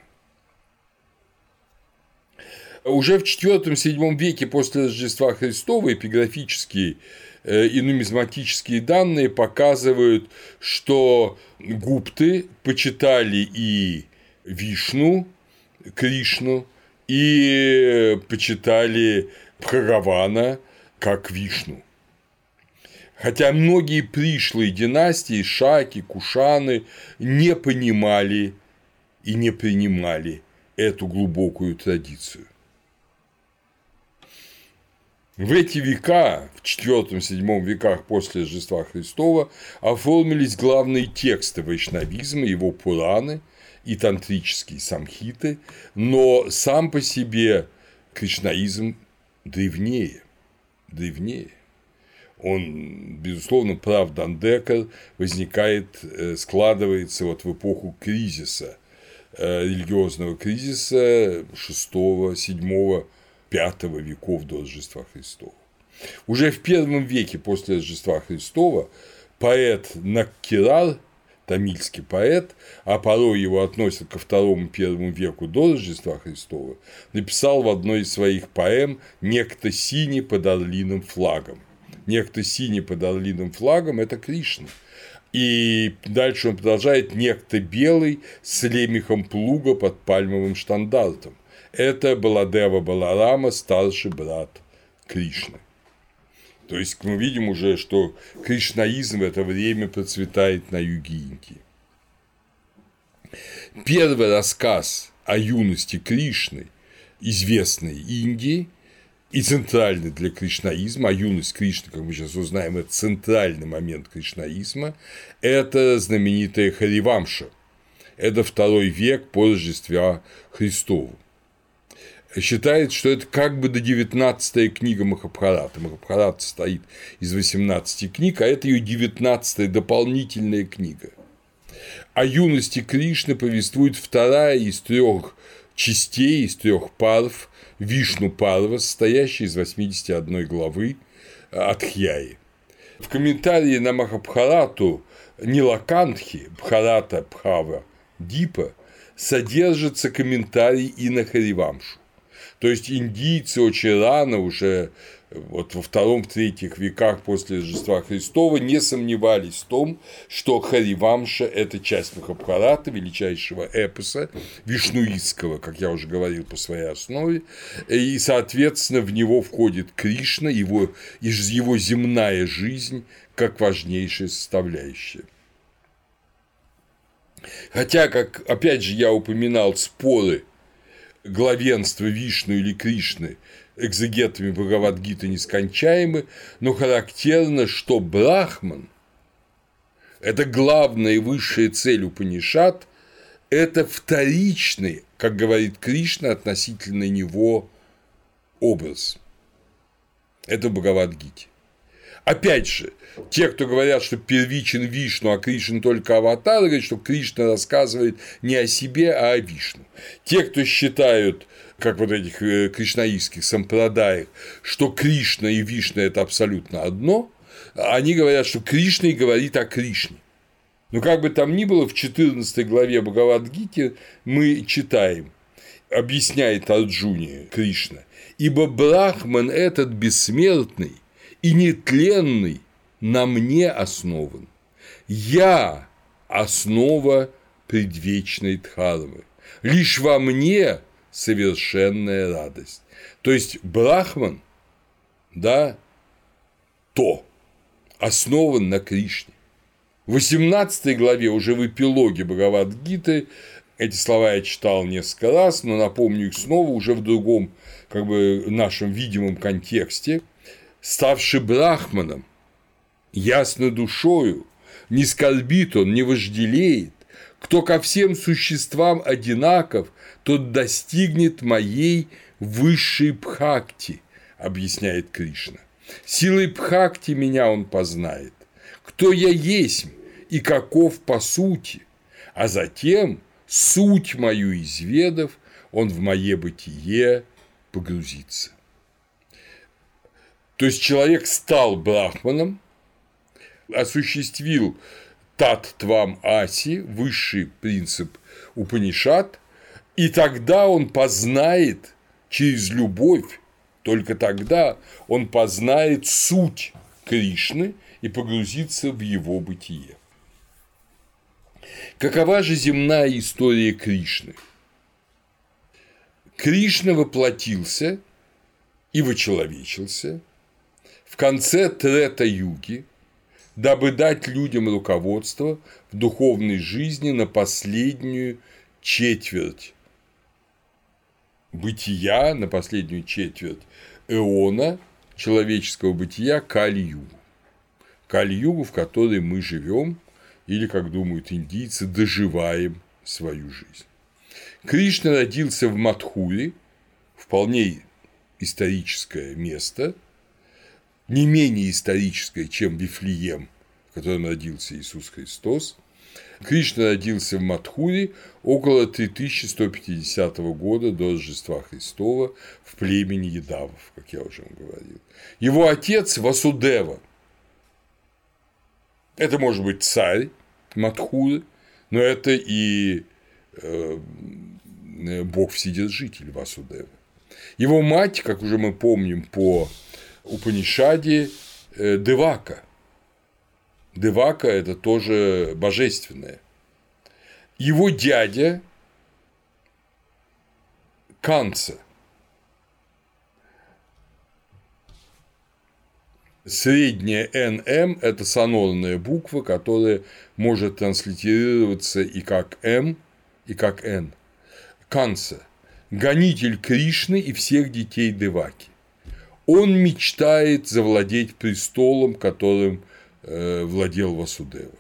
Уже в IV-VII веке после Рождества Христова эпиграфические э, и нумизматические данные показывают, что гупты почитали и Вишну, Кришну, и почитали Бхагавана как Вишну. Хотя многие пришлые династии, шаки, кушаны, не понимали и не принимали эту глубокую традицию. В эти века, в IV-VII веках после Рождества Христова, оформились главные тексты вайшнавизма, его пураны и тантрические самхиты, но сам по себе кришнаизм древнее, древнее он, безусловно, прав Дандекер, возникает, э, складывается вот в эпоху кризиса, э, религиозного кризиса 6, 7, 5 веков до Рождества Христова. Уже в первом веке после Рождества Христова поэт Наккирар, тамильский поэт, а порой его относят ко второму первому веку до Рождества Христова, написал в одной из своих поэм «Некто синий под орлиным флагом», некто синий под орлиным флагом – это Кришна. И дальше он продолжает некто белый с лемехом плуга под пальмовым штандартом. Это Баладева Баларама, старший брат Кришны. То есть мы видим уже, что кришнаизм в это время процветает на юге Индии. Первый рассказ о юности Кришны, известной Индии – и центральный для кришнаизма, а юность Кришны, как мы сейчас узнаем, это центральный момент кришнаизма, это знаменитая Харивамша. Это второй век по Рождестве Христову. Считается, что это как бы до 19 книга Махабхарата. Махабхарата состоит из 18 книг, а это ее 19 дополнительная книга. О юности Кришны повествует вторая из трех частей, из трех парв Вишну Парва, состоящий из 81 главы Адхьяи. В комментарии на Махабхарату Нилакантхи, Бхарата Бхава Дипа, содержится комментарий и на Харивамшу. То есть индийцы очень рано уже вот во втором-третьих веках после Рождества Христова не сомневались в том, что Харивамша – это часть Махабхарата, величайшего эпоса вишнуистского, как я уже говорил, по своей основе, и, соответственно, в него входит Кришна, его, его земная жизнь как важнейшая составляющая. Хотя, как опять же я упоминал, споры главенства Вишну или Кришны экзегетами Бхагавадгиты нескончаемы, но характерно, что Брахман – это главная и высшая цель Упанишат, это вторичный, как говорит Кришна, относительно него образ. Это Бхагавадгите. Опять же, те, кто говорят, что первичен Вишну, а Кришна только аватар, говорят, что Кришна рассказывает не о себе, а о Вишну. Те, кто считают, как вот этих э, кришнаистских сампрадаях, что Кришна и Вишна – это абсолютно одно, они говорят, что Кришна и говорит о Кришне. Но как бы там ни было, в 14 главе Бхагавадгите мы читаем, объясняет Арджуне Кришна, ибо Брахман этот бессмертный и нетленный на мне основан. Я – основа предвечной Дхармы. Лишь во мне совершенная радость. То есть Брахман, да, то основан на Кришне. В 18 главе, уже в эпилоге Бхагавадгиты, эти слова я читал несколько раз, но напомню их снова уже в другом как бы нашем видимом контексте, ставший брахманом, ясно душою, не скорбит он, не вожделеет, кто ко всем существам одинаков, тот достигнет моей высшей пхакти, объясняет Кришна. Силой пхакти меня он познает, кто я есть и каков по сути, а затем, суть мою изведав, он в мое бытие погрузится. То есть человек стал брахманом, осуществил тат твам аси, высший принцип Упанишат, и тогда он познает через любовь, только тогда он познает суть Кришны и погрузится в его бытие. Какова же земная история Кришны? Кришна воплотился и вочеловечился в конце Трета-юги, дабы дать людям руководство в духовной жизни на последнюю четверть бытия, на последнюю четверть эона человеческого бытия Кали-югу. Кали-югу, в которой мы живем, или, как думают индийцы, доживаем свою жизнь. Кришна родился в Мадхуре, вполне историческое место, не менее историческое, чем Вифлеем, в котором родился Иисус Христос. Кришна родился в Мадхуре около 3150 года до Рождества Христова в племени Едавов, как я уже вам говорил. Его отец Васудева. Это может быть царь Мадхуры, но это и э, бог Вседержитель Васудева. Его мать, как уже мы помним по Упанишаде, э, Девака. Девака – это тоже божественное. Его дядя Канца. Средняя НМ – это сонорная буква, которая может транслитерироваться и как М, и как Н. Канца – гонитель Кришны и всех детей Деваки он мечтает завладеть престолом, которым э, владел Васудева.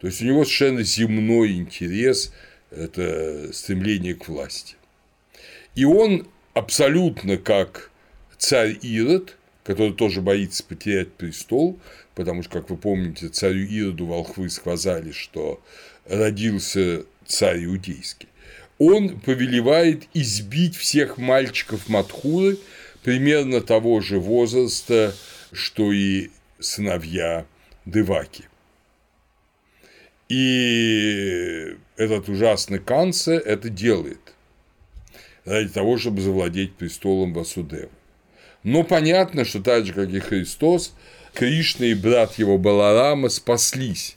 То есть у него совершенно земной интерес – это стремление к власти. И он абсолютно как царь Ирод, который тоже боится потерять престол, потому что, как вы помните, царю Ироду волхвы сказали, что родился царь иудейский. Он повелевает избить всех мальчиков Матхуры – примерно того же возраста, что и сыновья Деваки. И этот ужасный Канце это делает ради того, чтобы завладеть престолом Васудева. Но понятно, что так же, как и Христос, Кришна и брат его Баларама спаслись.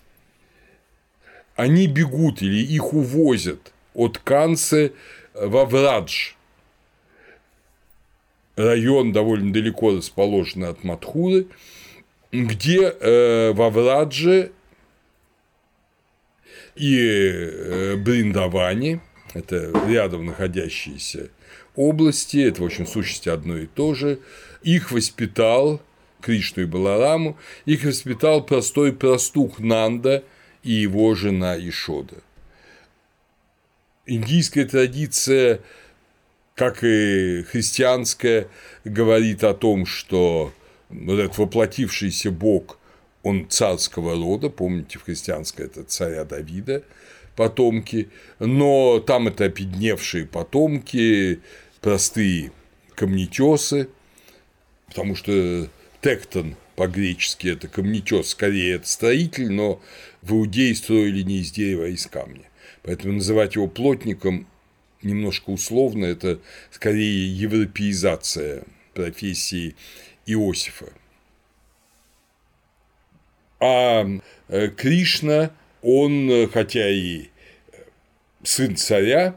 Они бегут или их увозят от Канцы во Врадж, район довольно далеко расположенный от Матхуры, где э, во Врадже и э, Бриндаване, это рядом находящиеся области, это, в общем, сущности одно и то же, их воспитал Кришну и Балараму, их воспитал простой простух Нанда и его жена Ишода. Индийская традиция как и христианская, говорит о том, что вот этот воплотившийся Бог, он царского рода, помните, в христианской это царя Давида, потомки, но там это обедневшие потомки, простые камнетесы, потому что тектон по-гречески это камнетес, скорее это строитель, но в Иудее строили не из дерева, а из камня. Поэтому называть его плотником немножко условно, это скорее европеизация профессии Иосифа. А э, Кришна, он, хотя и сын царя,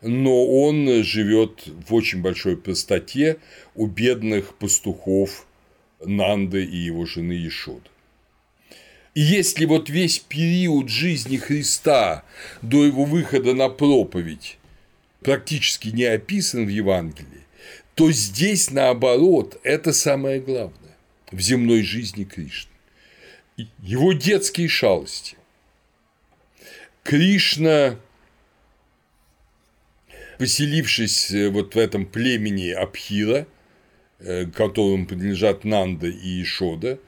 но он живет в очень большой простоте у бедных пастухов Нанды и его жены Ишода. И если вот весь период жизни Христа до его выхода на проповедь практически не описан в Евангелии, то здесь, наоборот, это самое главное в земной жизни Кришны. Его детские шалости. Кришна, поселившись э, вот в этом племени Абхира, э, которому принадлежат Нанда и Ишода,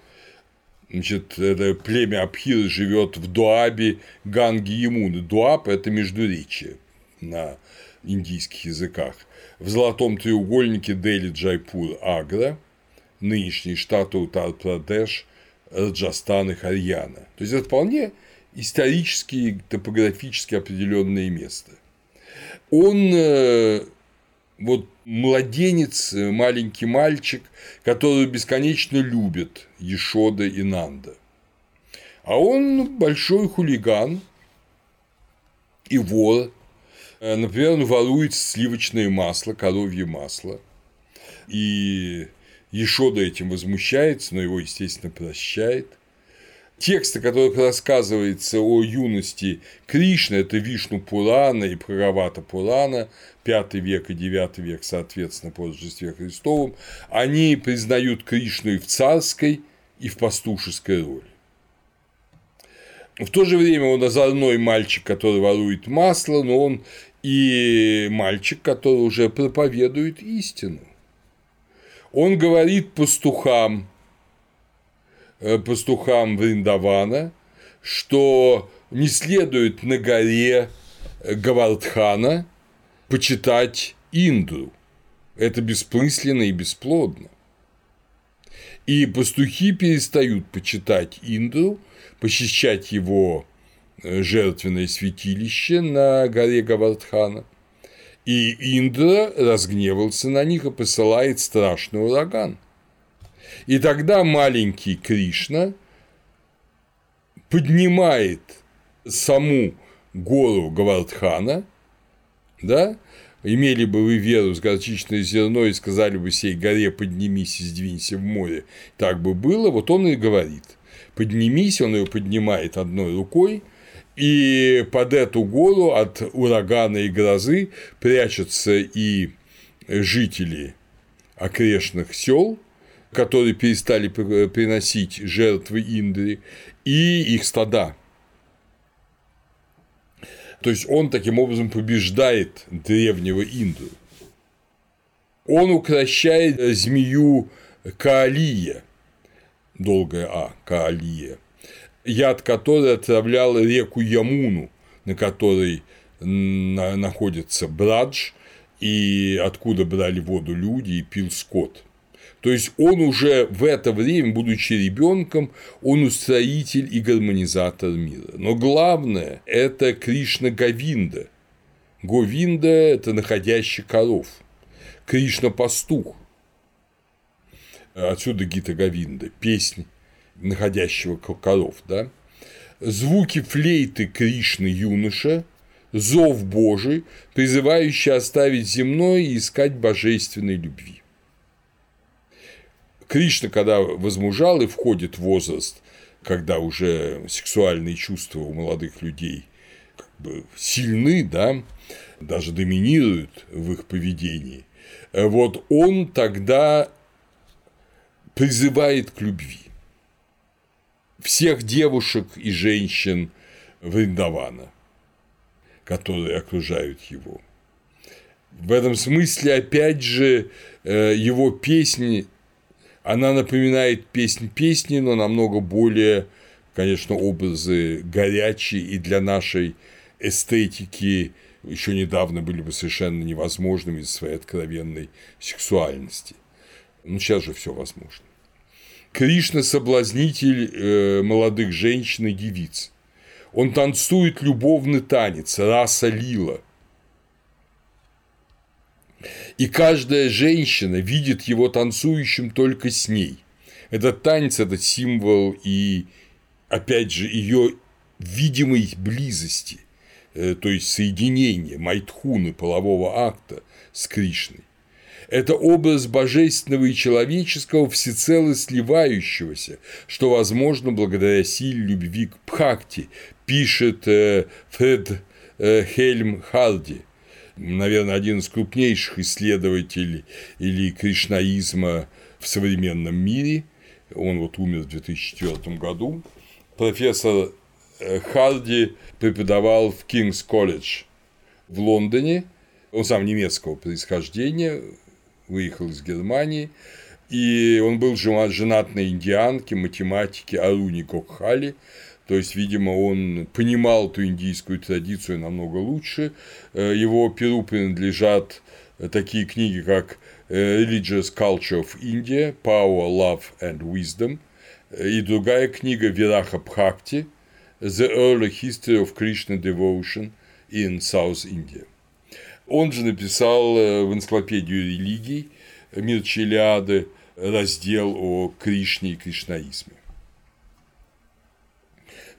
Значит, это племя Абхира живет в Дуабе Ганги Ямуны. Дуаб – это междуречие на индийских языках. В золотом треугольнике Дели Джайпур Агра, нынешний штат Утар-Прадеш, Раджастан и Харьяна. То есть это вполне исторически, топографически определенное место. Он э, вот младенец, маленький мальчик, который бесконечно любит Ешода и Нанда. А он большой хулиган и вор. Э, например, он ворует сливочное масло, коровье масло. И Ешода этим возмущается, но его, естественно, прощает. Тексты, которых рассказывается о юности Кришны, это Вишну Пурана и Праравата Пурана, 5 век и 9 век, соответственно, по Рождестве Христовом, они признают Кришну и в царской, и в пастушеской роли. В то же время он озорной мальчик, который ворует масло, но он и мальчик, который уже проповедует истину. Он говорит пастухам, э, пастухам Вриндавана, что не следует на горе Гавардхана почитать Индру. Это бессмысленно и бесплодно. И пастухи перестают почитать Индру, посещать его э, жертвенное святилище на горе Гавардхана, и Индра разгневался на них и посылает страшный ураган. И тогда маленький Кришна поднимает саму гору Гавардхана, да, имели бы вы веру с горчичное зерно и сказали бы сей горе поднимись и сдвинься в море, так бы было, вот он и говорит, поднимись, он ее поднимает одной рукой – и под эту гору от урагана и грозы прячутся и жители окрестных сел, которые перестали приносить жертвы Индри, и их стада. То есть он таким образом побеждает древнего Индру. Он укращает змею Каалия, долгое А, Каалия, яд которой отравлял реку Ямуну, на которой находится Брадж, и откуда брали воду люди и пил скот. То есть он уже в это время, будучи ребенком, он устроитель и гармонизатор мира. Но главное – это Кришна Говинда. Говинда – это находящий коров. Кришна – пастух. Отсюда Гита Говинда – песнь находящего коров, да, звуки флейты Кришны юноша, зов Божий, призывающий оставить земное и искать божественной любви. Кришна, когда возмужал и входит в возраст, когда уже сексуальные чувства у молодых людей как бы сильны, да, даже доминируют в их поведении, вот он тогда призывает к любви всех девушек и женщин Вриндавана, которые окружают его. В этом смысле, опять же, э, его песни, она напоминает песнь песни, но намного более, конечно, образы горячие и для нашей эстетики еще недавно были бы совершенно невозможными из своей откровенной сексуальности. Ну, сейчас же все возможно. Кришна – соблазнитель э, молодых женщин и девиц. Он танцует любовный танец, раса лила. И каждая женщина видит его танцующим только с ней. Этот танец – это символ и, опять же, ее видимой близости, э, то есть соединения майтхуны, полового акта с Кришной. Это образ божественного и человеческого всецело сливающегося, что возможно благодаря силе любви к Пхакти, пишет э, Фред э, Хельм Харди. наверное, один из крупнейших исследователей или кришнаизма в современном мире. Он вот умер в 2004 году. Профессор э, Харди преподавал в Кингс колледж в Лондоне. Он сам немецкого происхождения, выехал из Германии. И он был женат на индианке, математике Аруни Гокхали, то есть, видимо, он понимал эту индийскую традицию намного лучше. Э, его перу принадлежат такие книги, как э, Religious Culture of India, Power, Love and Wisdom, и другая книга Вираха Бхакти, The Early History of Krishna Devotion in South India. Он же написал э, в энциклопедию религий Мир Челиады раздел о Кришне и кришнаизме.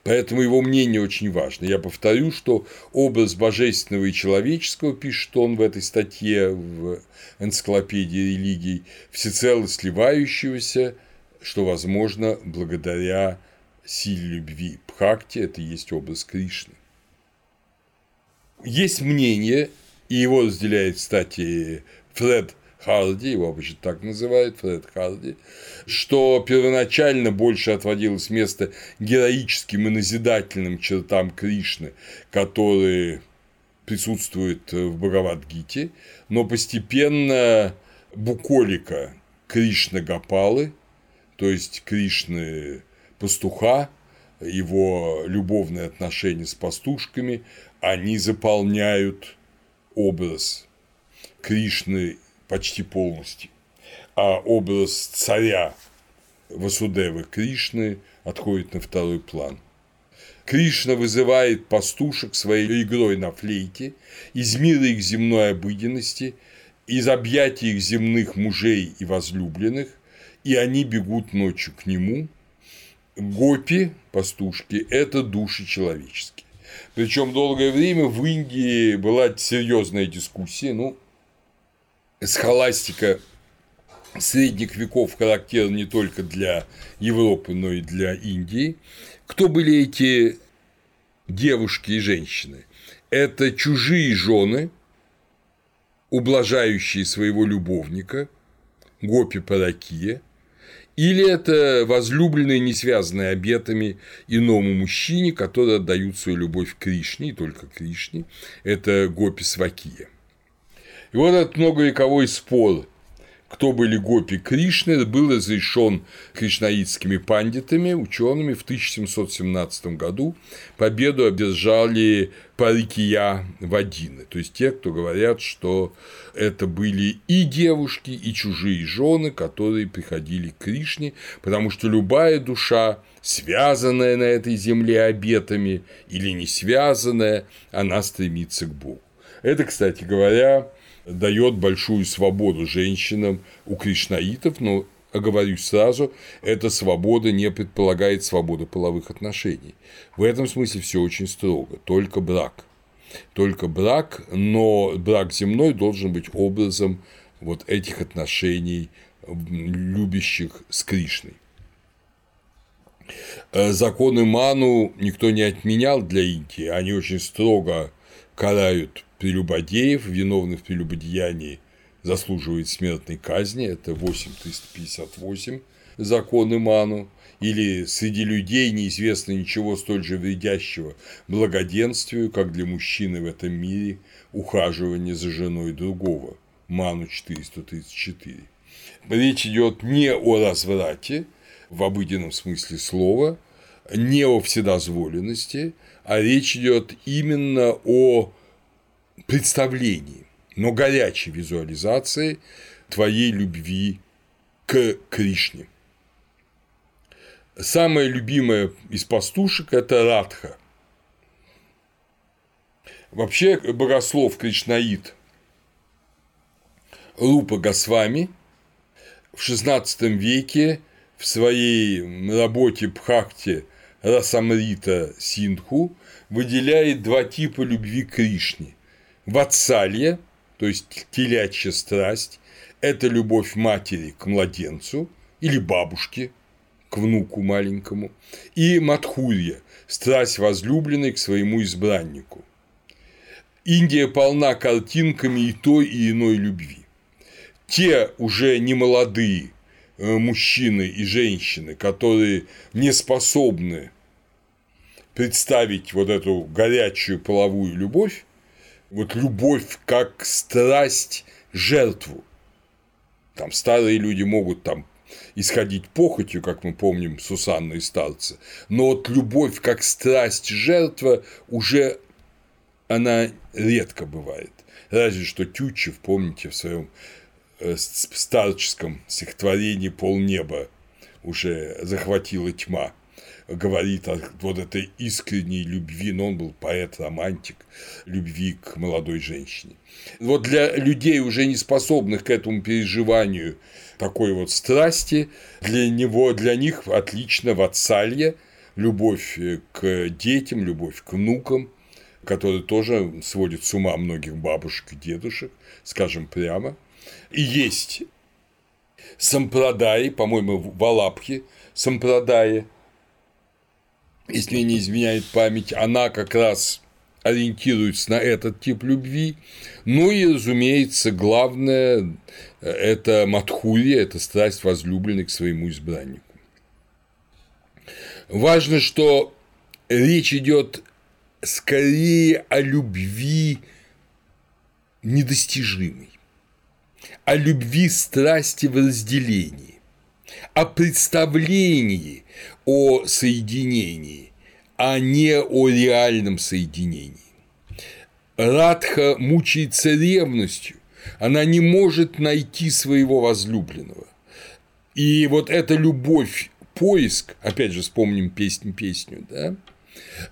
Поэтому его мнение очень важно. Я повторю, что образ божественного и человеческого, пишет он в этой статье в энциклопедии религий, всецело сливающегося, что возможно благодаря силе любви. Бхакти – это и есть образ Кришны. Есть мнение, и его разделяет, кстати, Фред Харди, его обычно так называют, Фред Харди, что первоначально больше отводилось место героическим и назидательным чертам Кришны, которые присутствуют в Бхагавадгите, но постепенно буколика Кришна Гапалы, то есть Кришны пастуха, его любовные отношения с пастушками, они заполняют образ Кришны почти полностью. А образ царя Васудевы Кришны отходит на второй план. Кришна вызывает пастушек своей игрой на флейте из мира их земной обыденности, из объятий их земных мужей и возлюбленных, и они бегут ночью к нему. Гопи, пастушки, это души человеческие. Причем долгое время в Индии была серьезная дискуссия, ну, схоластика средних веков характерна не только для Европы, но и для Индии. Кто были эти девушки и женщины? Это чужие жены, ублажающие своего любовника, гопи паракия, или это возлюбленные, не связанные обетами иному мужчине, которые отдают свою любовь Кришне, и только Кришне, это гопи свакия. И вот этот многовековой спор, кто были гопи Кришны, был разрешен кришнаитскими пандитами, учеными в 1717 году. Победу одержали парикия Вадины, то есть те, кто говорят, что это были и девушки, и чужие жены, которые приходили к Кришне, потому что любая душа, связанная на этой земле обетами или не связанная, она стремится к Богу. Это, кстати говоря, дает большую свободу женщинам у кришнаитов, но оговорюсь сразу, эта свобода не предполагает свободу половых отношений. В этом смысле все очень строго, только брак. Только брак, но брак земной должен быть образом вот этих отношений любящих с Кришной. Э, законы Ману никто не отменял для Индии, они очень строго карают прелюбодеев, виновных в прелюбодеянии, заслуживает смертной казни, это 8358 законы Ману, или среди людей неизвестно ничего столь же вредящего благоденствию, как для мужчины в этом мире ухаживание за женой другого, Ману 434. Речь идет не о разврате в обыденном смысле слова, не о вседозволенности, а речь идет именно о представлении, но горячей визуализации твоей любви к Кришне. Самая любимая из пастушек – это Радха. Вообще, богослов Кришнаид Рупа Госвами в XVI веке в своей работе Бхакти Расамрита Синдху выделяет два типа любви к Кришне Ватсалья, то есть телячья страсть, это любовь матери к младенцу или бабушке к внуку маленькому, и Матхурья – страсть возлюбленной к своему избраннику. Индия полна картинками и той, и иной любви. Те уже не молодые э, мужчины и женщины, которые не способны представить вот эту горячую половую любовь, вот любовь как страсть жертву. Там старые люди могут там исходить похотью, как мы помним Сусанна и старца, но вот любовь как страсть жертва уже она редко бывает. Разве что Тютчев, помните, в своем э, старческом стихотворении «Полнеба» уже захватила тьма говорит о вот этой искренней любви, но он был поэт-романтик, любви к молодой женщине. Вот для людей, уже не способных к этому переживанию такой вот страсти, для него, для них отлично ватсалье, любовь к детям, любовь к внукам, который тоже сводит с ума многих бабушек и дедушек, скажем прямо. И есть сампрадаи, по-моему, в Алапхе сампрадаи, если не изменяет память, она как раз ориентируется на этот тип любви. Ну и, разумеется, главное – это матхурия, это страсть возлюбленной к своему избраннику. Важно, что речь идет скорее о любви недостижимой, о любви страсти в разделении, о представлении о соединении, а не о реальном соединении. Радха мучается ревностью, она не может найти своего возлюбленного. И вот эта любовь, поиск, опять же вспомним песню песню, да,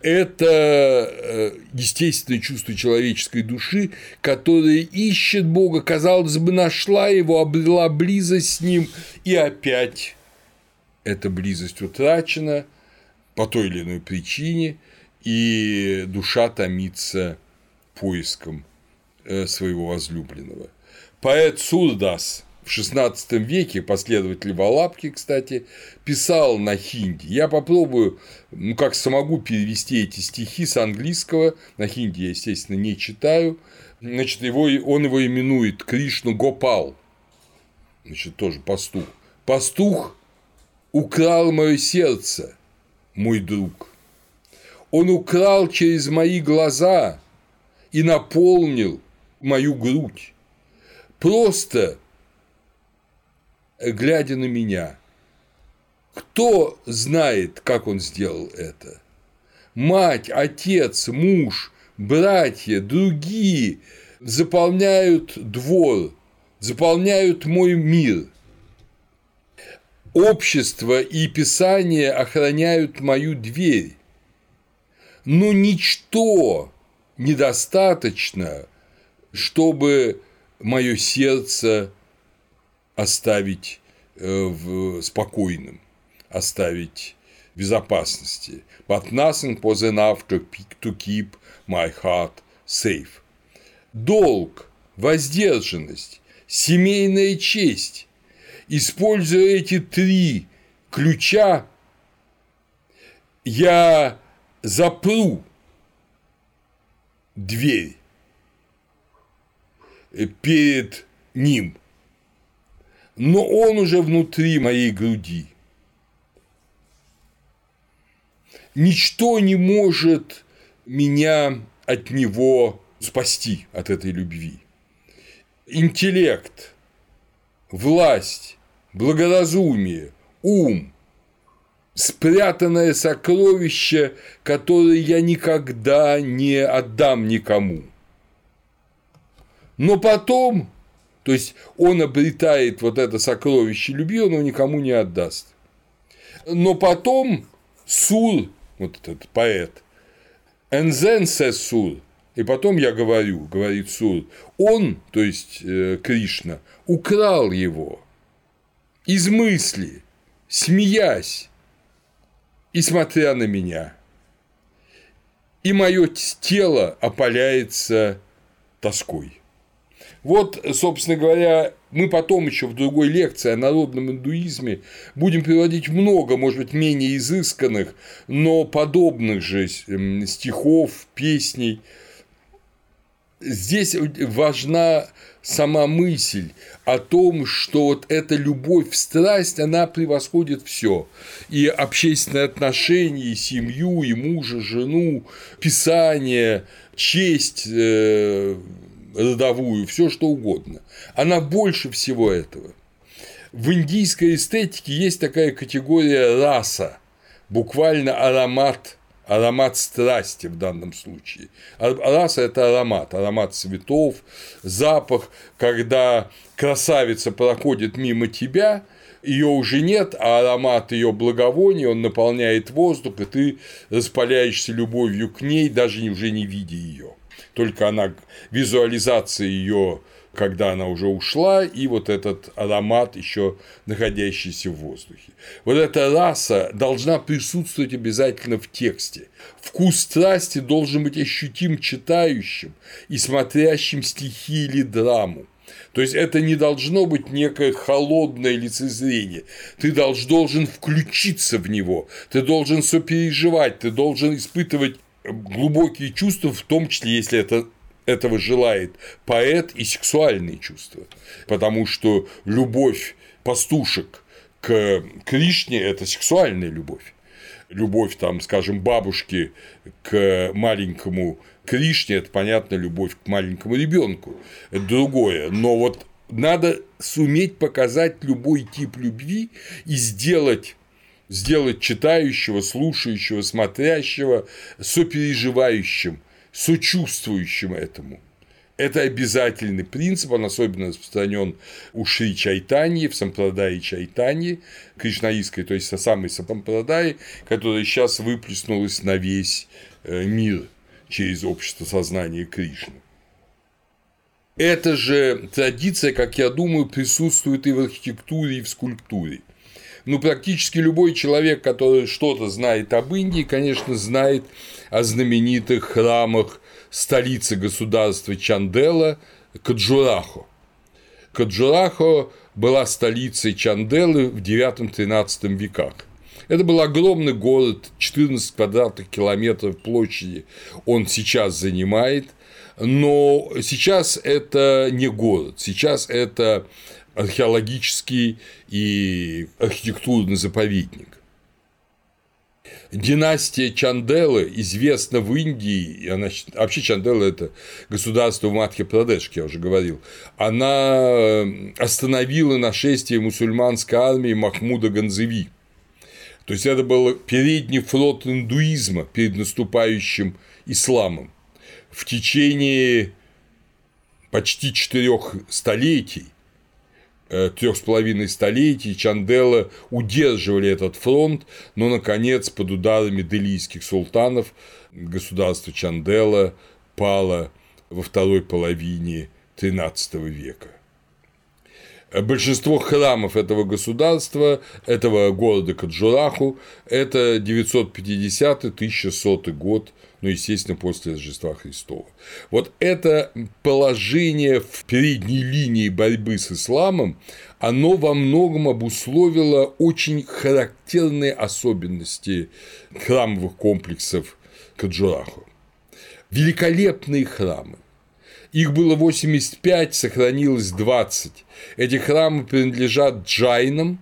это э, естественное чувство человеческой души, которое ищет Бога, казалось бы, нашла его, обрела близость с ним и опять эта близость утрачена по той или иной причине, и душа томится поиском э, своего возлюбленного. Поэт Сурдас в XVI веке, последователь Валапки, кстати, писал на хинди. Я попробую, ну как смогу, перевести эти стихи с английского. На хинди я, естественно, не читаю. Значит, его, он его именует Кришну Гопал. Значит, тоже пастух. Пастух украл мое сердце, мой друг. Он украл через мои глаза и наполнил мою грудь. Просто глядя на меня. Кто знает, как он сделал это? Мать, отец, муж, братья, другие заполняют двор, заполняют мой мир. Общество и Писание охраняют мою дверь. Но ничто недостаточно, чтобы мое сердце оставить э, в спокойным, оставить в безопасности. But nothing was enough to keep my heart safe. Долг, воздержанность, семейная честь Используя эти три ключа, я запру дверь перед ним, но он уже внутри моей груди. Ничто не может меня от него спасти, от этой любви. Интеллект, власть, благоразумие, ум, спрятанное сокровище, которое я никогда не отдам никому. Но потом, то есть он обретает вот это сокровище любви, он его никому не отдаст. Но потом Сур, вот этот поэт, Энзен Сур, и потом я говорю, говорит Сур, он, то есть э, Кришна, украл его из мысли, смеясь и смотря на меня. И мое тело опаляется тоской. Вот, собственно говоря, мы потом еще в другой лекции о народном индуизме будем приводить много, может быть, менее изысканных, но подобных же стихов, песней, здесь важна сама мысль о том, что вот эта любовь страсть, она превосходит все. И общественные отношения, и семью, и мужа, жену, писание, честь э, родовую, все что угодно. Она больше всего этого. В индийской эстетике есть такая категория раса, буквально аромат аромат страсти в данном случае. Раса – это аромат, аромат цветов, запах, когда красавица проходит мимо тебя, ее уже нет, а аромат ее благовония, он наполняет воздух, и ты распаляешься любовью к ней, даже уже не видя ее. Только она, визуализация ее когда она уже ушла, и вот этот аромат еще находящийся в воздухе. Вот эта раса должна присутствовать обязательно в тексте. Вкус страсти должен быть ощутим читающим и смотрящим стихи или драму. То есть это не должно быть некое холодное лицезрение. Ты должен включиться в него, ты должен сопереживать, ты должен испытывать глубокие чувства, в том числе, если это этого желает поэт и сексуальные чувства, потому что любовь пастушек к Кришне – это сексуальная любовь. Любовь, там, скажем, бабушки к маленькому Кришне – это, понятно, любовь к маленькому ребенку. Это другое. Но вот надо суметь показать любой тип любви и сделать сделать читающего, слушающего, смотрящего сопереживающим – сочувствующим этому. Это обязательный принцип, он особенно распространен у Шри Чайтани, в Сампрадай Чайтани, кришнаистской, то есть самой Сампрадай, которая сейчас выплеснулась на весь э, мир через общество сознания Кришны. Эта же традиция, как я думаю, присутствует и в архитектуре, и в скульптуре. Ну, практически любой человек, который что-то знает об Индии, конечно, знает о знаменитых храмах столицы государства Чандела Каджурахо. Каджурахо была столицей Чанделы в 9-13 веках. Это был огромный город, 14 квадратных километров площади он сейчас занимает, но сейчас это не город, сейчас это археологический и архитектурный заповедник. Династия Чанделы известна в Индии, она, вообще Чандела – это государство в Мадхья-Прадеш, я уже говорил, она э, остановила нашествие мусульманской армии Махмуда Ганзеви. То есть это был передний флот индуизма перед наступающим исламом. В течение почти четырех столетий трех с половиной столетий Чандела удерживали этот фронт, но, наконец, под ударами делийских султанов государство Чандела пало во второй половине XIII века. Большинство храмов этого государства, этого города Каджураху, это 950-1100 год ну, естественно, после Рождества Христова. Вот это положение в передней линии борьбы с исламом, оно во многом обусловило очень характерные особенности храмовых комплексов Каджураху. Великолепные храмы, их было 85, сохранилось 20. Эти храмы принадлежат джайнам,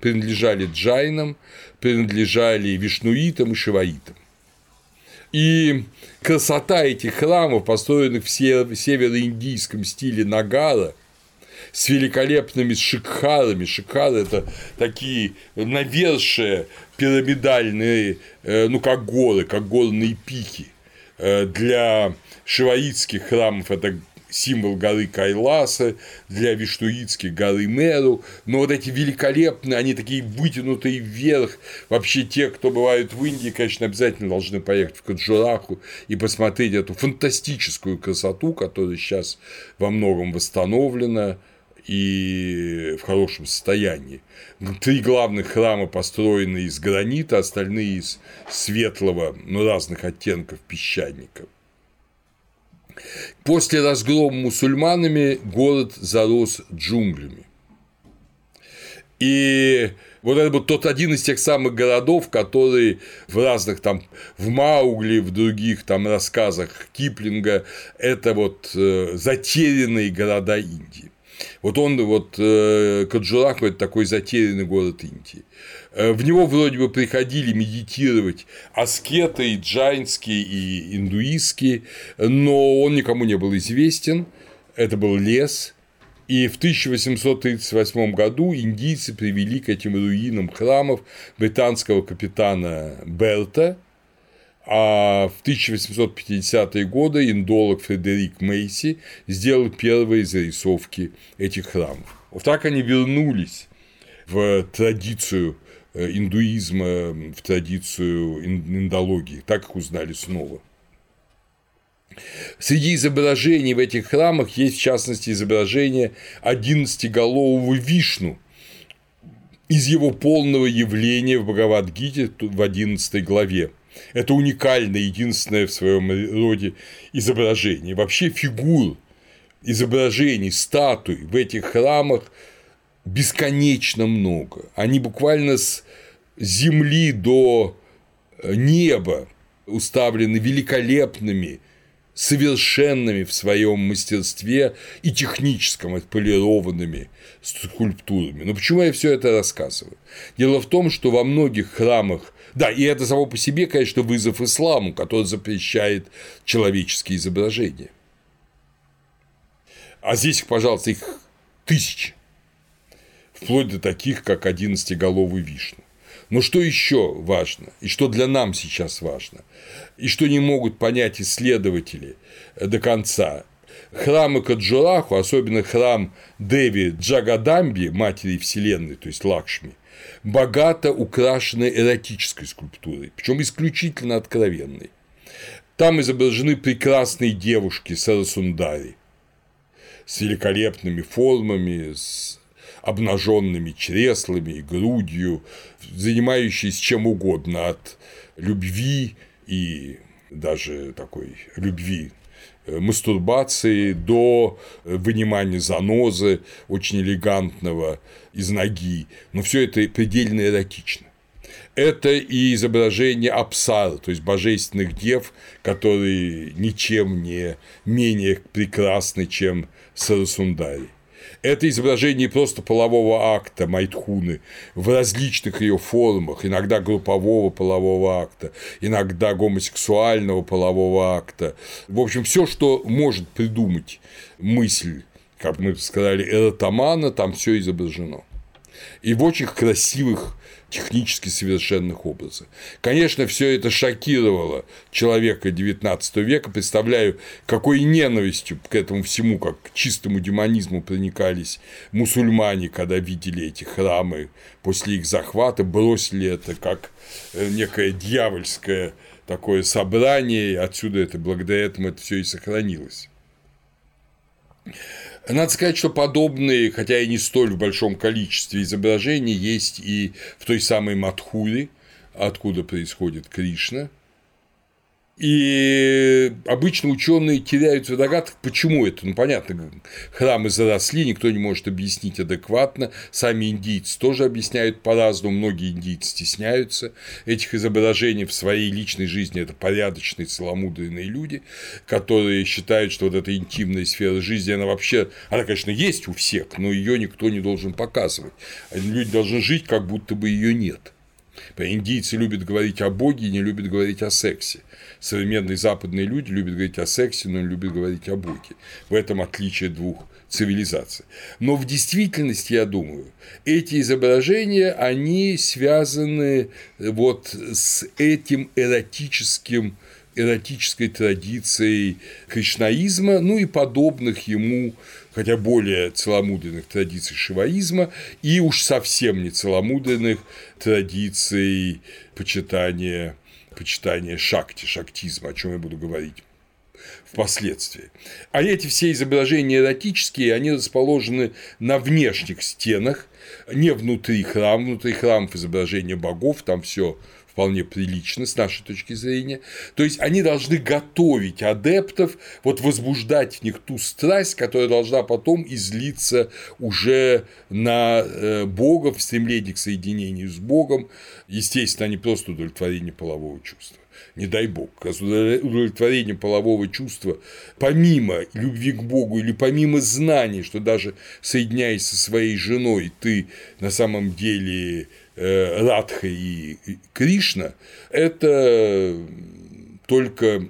принадлежали джайнам, принадлежали вишнуитам и шиваитам. И красота этих храмов, построенных в североиндийском стиле Нагара, с великолепными шикхарами. Шикхары – это такие навершие пирамидальные, э, ну, как горы, как горные пики. Э, для шиваитских храмов это символ горы Кайласа, для виштуитских горы Меру, но вот эти великолепные, они такие вытянутые вверх, вообще те, кто бывают в Индии, конечно, обязательно должны поехать в Каджураху и посмотреть эту фантастическую красоту, которая сейчас во многом восстановлена, и в хорошем состоянии. Три главных храма построены из гранита, остальные из светлого, но разных оттенков песчаника. После разгрома мусульманами город зарос джунглями. И Вот это вот тот один из тех самых городов, которые в разных там, в Маугли, в других там рассказах Киплинга, это вот э, затерянные города Индии. Вот он, вот э, Каджурах – это такой затерянный город Индии. Э, в него вроде бы приходили медитировать аскеты и джайнские, и индуистские, но он никому не был известен. Это был лес, и в 1838 году индийцы привели к этим руинам храмов британского капитана Белта, а в 1850-е годы индолог Фредерик Мейси сделал первые зарисовки этих храмов. Вот так они вернулись в традицию индуизма, в традицию индологии, так их узнали снова. Среди изображений в этих храмах есть, в частности, изображение одиннадцатиголового Вишну из его полного явления в Бхагавадгите в 11 главе. Это уникальное, единственное в своем роде изображение. Вообще фигур, изображений, статуй в этих храмах бесконечно много. Они буквально с земли до неба уставлены великолепными совершенными в своем мастерстве и техническом отполированными скульптурами. Но почему я все это рассказываю? Дело в том, что во многих храмах, да, и это само по себе, конечно, вызов исламу, который запрещает человеческие изображения. А здесь, пожалуйста, их тысячи, вплоть до таких, как одиннадцатиголовый вишну. Но что еще важно, и что для нам сейчас важно, и что не могут понять исследователи до конца, храмы Каджураху, особенно храм Деви Джагадамби, матери Вселенной, то есть Лакшми, богато украшены эротической скульптурой, причем исключительно откровенной. Там изображены прекрасные девушки Сарасундари с великолепными формами, с обнаженными чреслами и грудью, занимающиеся чем угодно, от любви и даже такой любви э, мастурбации до вынимания занозы очень элегантного из ноги, но все это предельно эротично. Это и изображение Апсар, то есть божественных дев, которые ничем не менее прекрасны, чем Сарасундари. Это изображение просто полового акта Майтхуны в различных ее формах, иногда группового полового акта, иногда гомосексуального полового акта. В общем, все, что может придумать мысль, как мы сказали, эротомана, там все изображено. И в очень красивых технически совершенных образах. Конечно, все это шокировало человека XIX века. Представляю, какой ненавистью к этому всему, как к чистому демонизму проникались мусульмане, когда видели эти храмы после их захвата, бросили это как э, некое дьявольское такое собрание, и отсюда это, благодаря этому это все и сохранилось. Надо сказать, что подобные, хотя и не столь в большом количестве изображений, есть и в той самой Мадхуре, откуда происходит Кришна – и обычно ученые теряются в догадках, почему это. Ну, понятно, храмы заросли, никто не может объяснить адекватно. Сами индийцы тоже объясняют по-разному. Многие индийцы стесняются этих изображений в своей личной жизни. Это порядочные, целомудренные люди, которые считают, что вот эта интимная сфера жизни, она вообще, она, конечно, есть у всех, но ее никто не должен показывать. Люди должны жить, как будто бы ее нет. Индийцы любят говорить о Боге и не любят говорить о сексе. Современные западные люди любят говорить о сексе, но не любят говорить о Боге. В этом отличие двух цивилизаций. Но в действительности, я думаю, эти изображения, они связаны вот с этим эротическим эротической традицией кришнаизма, ну и подобных ему хотя более целомудренных традиций шиваизма и уж совсем не целомудренных традиций почитания, почитания шакти, шактизма, о чем я буду говорить впоследствии. А эти все изображения эротические, они расположены на внешних стенах, не внутри храма, внутри храмов изображения богов, там все вполне прилично с нашей точки зрения. То есть они должны готовить адептов, вот возбуждать в них ту страсть, которая должна потом излиться уже на э, Бога, в стремлении к соединению с Богом. Естественно, не просто удовлетворение полового чувства не дай бог, удовлетворение полового чувства, помимо любви к Богу или помимо знаний, что даже соединяясь со своей женой, ты на самом деле Радха и Кришна, это только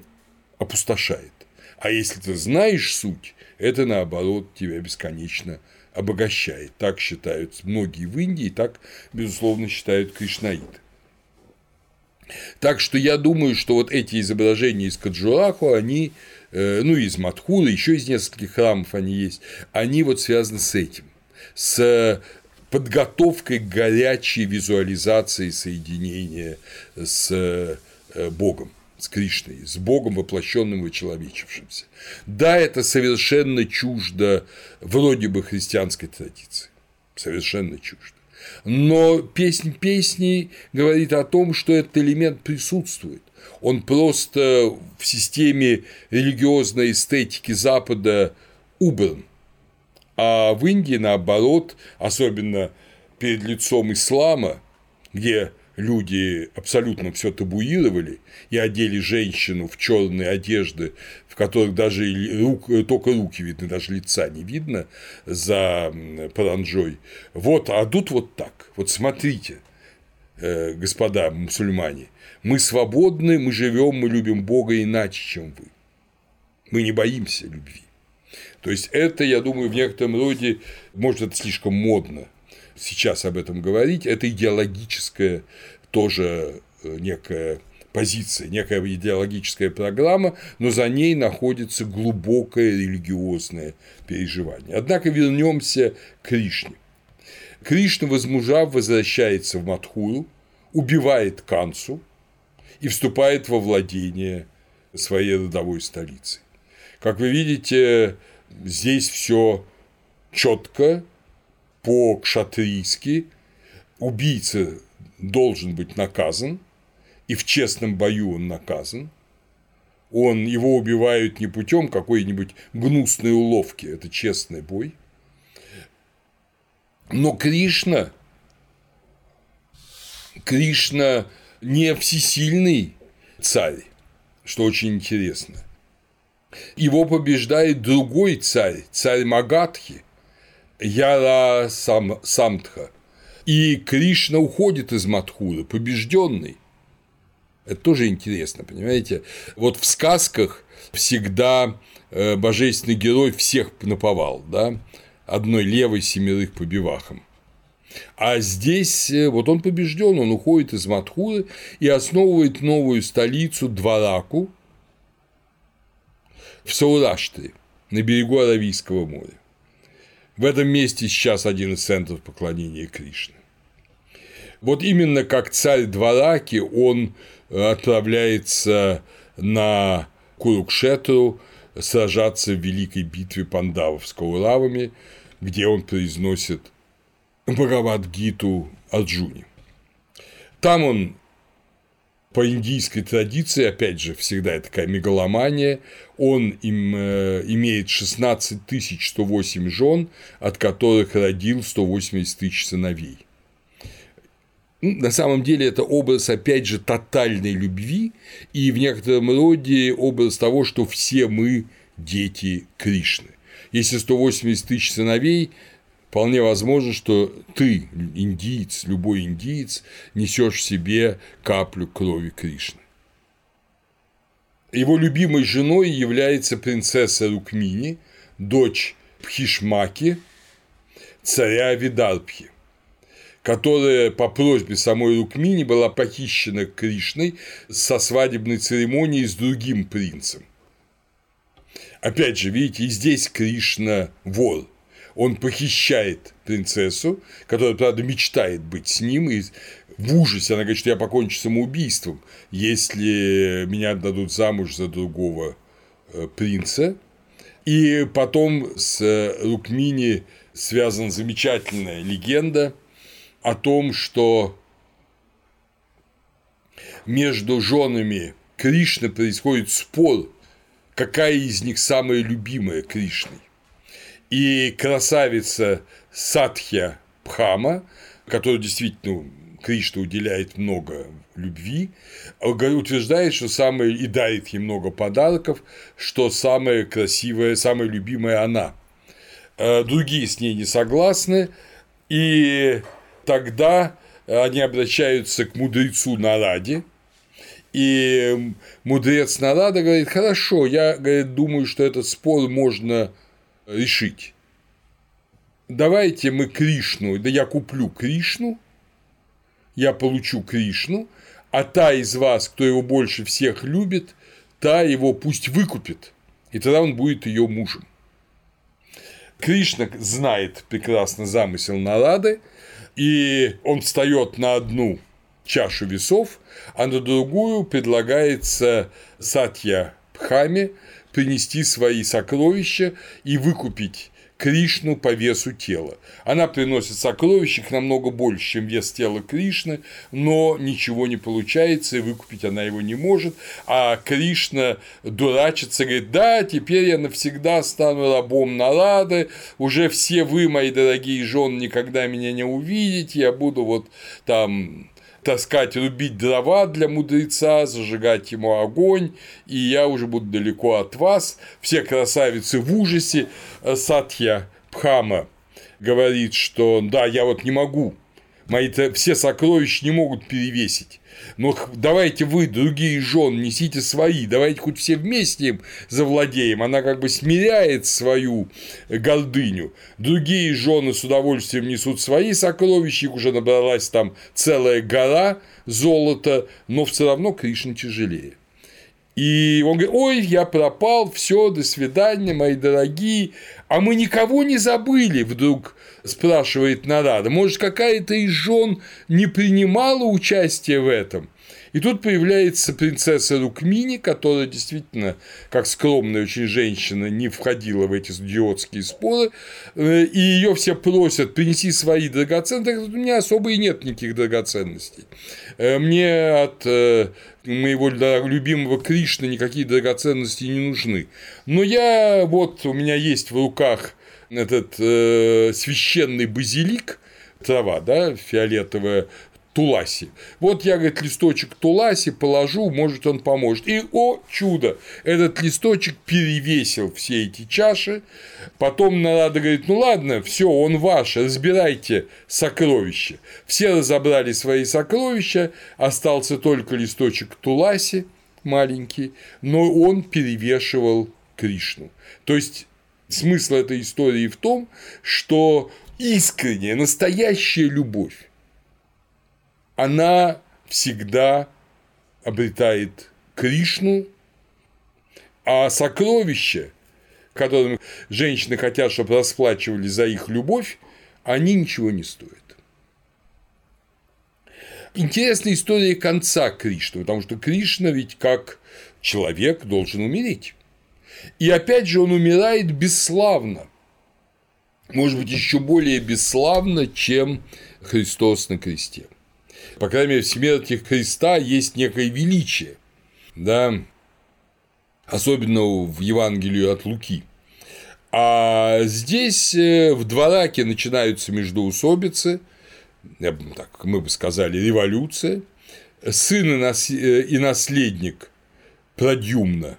опустошает. А если ты знаешь суть, это наоборот тебя бесконечно обогащает. Так считают многие в Индии, так, безусловно, считают кришнаиты. Так что я думаю, что вот эти изображения из Каджураху, они, э, ну, из Матхуры, еще из нескольких храмов они есть, они вот связаны с этим, с подготовкой к горячей визуализации соединения с э, Богом с Кришной, с Богом, воплощенным и человечившимся. Да, это совершенно чуждо вроде бы христианской традиции. Совершенно чуждо. Но песнь песней говорит о том, что этот элемент присутствует. Он просто в системе религиозной эстетики Запада убран. А в Индии, наоборот, особенно перед лицом ислама, где люди абсолютно все табуировали и одели женщину в черные одежды, в которых даже рук, только руки видны, даже лица не видно за паранжой. Вот, а тут вот так. Вот смотрите, э, господа мусульмане, мы свободны, мы живем, мы любим Бога иначе, чем вы. Мы не боимся любви. То есть это, я думаю, в некотором роде, может, это слишком модно сейчас об этом говорить, это идеологическая тоже э, некая позиция, некая идеологическая программа, но за ней находится глубокое религиозное переживание. Однако вернемся к Кришне. Кришна, возмужав, возвращается в Мадхуру, убивает Кансу и вступает во владение своей родовой столицы. Как вы видите, здесь все четко, по-кшатрийски. Убийца должен быть наказан, и в честном бою он наказан. Он, его убивают не путем какой-нибудь гнусной уловки, это честный бой. Но Кришна, Кришна не всесильный царь, что очень интересно. Его побеждает другой царь, царь Магадхи, Яра Сам, Самтха – и Кришна уходит из Мадхуры, побежденный. Это тоже интересно, понимаете? Вот в сказках всегда э, божественный герой всех наповал, да, одной левой семерых по бивахам. А здесь э, вот он побежден, он уходит из Мадхуры и основывает новую столицу Двараку в Саураштре на берегу Аравийского моря. В этом месте сейчас один из центров поклонения Кришны. Вот именно как царь Двараки он отправляется на Курукшетру сражаться в великой битве пандавов с Кауравами, где он произносит Бхагавад-гиту Арджуни. Там он по индийской традиции, опять же, всегда такая мегаломания, он им, э, имеет 16 108 жен, от которых родил 180 тысяч сыновей. Ну, на самом деле это образ, опять же, тотальной любви и в некотором роде образ того, что все мы дети Кришны. Если 180 тысяч сыновей, вполне возможно, что ты, индиец, любой индиец, несешь в себе каплю крови Кришны. Его любимой женой является принцесса Рукмини, дочь Пхишмаки, царя Видарбхи, которая по просьбе самой Рукмини была похищена Кришной со свадебной церемонией с другим принцем. Опять же, видите, и здесь Кришна вор он похищает принцессу, которая, правда, мечтает быть с ним, и в ужасе она говорит, что я покончу самоубийством, если меня отдадут замуж за другого э, принца. И потом с Рукмини связана замечательная легенда о том, что между женами Кришны происходит спор, какая из них самая любимая Кришной. И красавица Сатхья Пхама, которая действительно Кришна уделяет много любви, утверждает, что самое и дарит ей много подарков, что самая красивая, самая любимая она. Э, другие с ней не согласны, и тогда они обращаются к мудрецу Нараде, и мудрец Нарада говорит, хорошо, я говорит, думаю, что этот спор можно решить. Давайте мы Кришну, да я куплю Кришну, я получу Кришну, а та из вас, кто его больше всех любит, та его пусть выкупит, и тогда он будет ее мужем. Кришна знает прекрасно замысел Нарады, и он встает на одну чашу весов, а на другую предлагается Сатья Пхаме принести свои сокровища и выкупить Кришну по весу тела. Она приносит сокровища намного больше, чем вес тела Кришны, но ничего не получается, и выкупить она его не может. А Кришна дурачится, говорит, да, теперь я навсегда стану рабом Нарады, уже все вы, мои дорогие жены, никогда меня не увидите, я буду вот там таскать, рубить дрова для мудреца, зажигать ему огонь, и я уже буду далеко от вас. Все красавицы в ужасе. Сатья Пхама говорит, что да, я вот не могу, мои все сокровища не могут перевесить но давайте вы, другие жены, несите свои, давайте хоть все вместе им завладеем. Она как бы смиряет свою гордыню. Другие жены с удовольствием несут свои сокровища, их уже набралась там целая гора золота, но все равно Кришна тяжелее. И он говорит, ой, я пропал, все, до свидания, мои дорогие. А мы никого не забыли, вдруг спрашивает Нарада. Может, какая-то из жен не принимала участие в этом? И тут появляется принцесса Рукмини, которая действительно, как скромная очень женщина, не входила в эти идиотские споры, э, и ее все просят принеси свои драгоценности. У меня особо и нет никаких драгоценностей. Э, мне от э, моего любимого Кришны никакие драгоценности не нужны. Но я вот у меня есть в руках этот э, священный базилик, трава, да, фиолетовая, Туласи. Вот я, говорит, листочек Туласи положу, может, он поможет. И, о чудо, этот листочек перевесил все эти чаши. Потом Нарада говорит, ну ладно, все, он ваш, разбирайте сокровища. Все разобрали свои сокровища, остался только листочек Туласи маленький, но он перевешивал Кришну. То есть смысл этой истории в том, что искренняя, настоящая любовь она всегда обретает Кришну, а сокровища, которым женщины хотят, чтобы расплачивали за их любовь, они ничего не стоят. Интересная история конца Кришны, потому что Кришна ведь как человек должен умереть. И опять же он умирает бесславно. Может быть, еще более бесславно, чем Христос на кресте по крайней мере, в смерти Христа есть некое величие, да, особенно в Евангелии от Луки. А здесь э, в Двораке начинаются междоусобицы, так мы бы сказали, революция, сын и наследник Продюмна,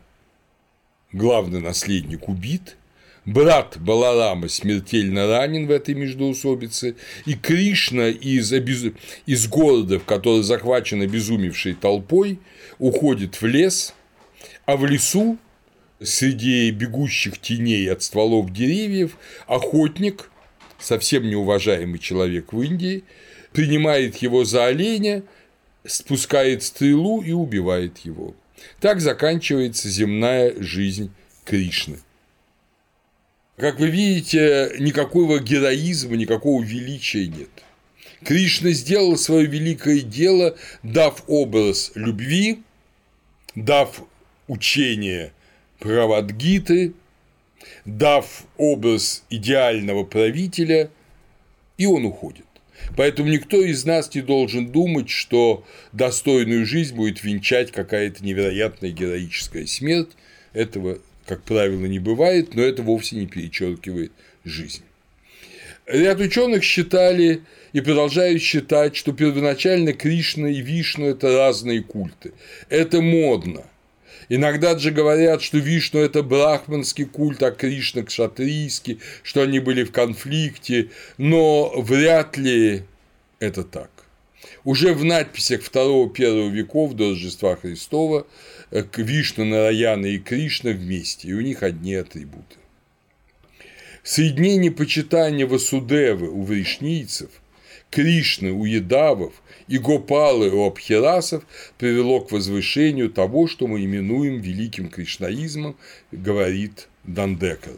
главный наследник убит – брат Баларама смертельно ранен в этой междоусобице, и Кришна из, обез... из города, в который захвачен обезумевшей толпой, уходит в лес, а в лесу среди бегущих теней от стволов деревьев охотник, совсем неуважаемый человек в Индии, принимает его за оленя, спускает стрелу и убивает его. Так заканчивается земная жизнь Кришны. Как вы видите, никакого героизма, никакого величия нет. Кришна сделал свое великое дело, дав образ любви, дав учение Правадгиты, дав образ идеального правителя, и он уходит. Поэтому никто из нас не должен думать, что достойную жизнь будет венчать какая-то невероятная героическая смерть. Этого, как правило, не бывает, но это вовсе не перечеркивает жизнь. Ряд ученых считали и продолжают считать, что первоначально Кришна и Вишну – это разные культы. Это модно. Иногда же говорят, что Вишну – это брахманский культ, а Кришна – кшатрийский, что они были в конфликте, но вряд ли это так. Уже в надписях 2-1 веков до Рождества Христова э, Вишну, Нараяна и Кришна вместе, и у них одни атрибуты. Соединение почитания Васудевы у вришнийцев, Кришны у едавов и Гопалы у абхирасов привело к возвышению того, что мы именуем великим кришнаизмом, говорит Дандекер.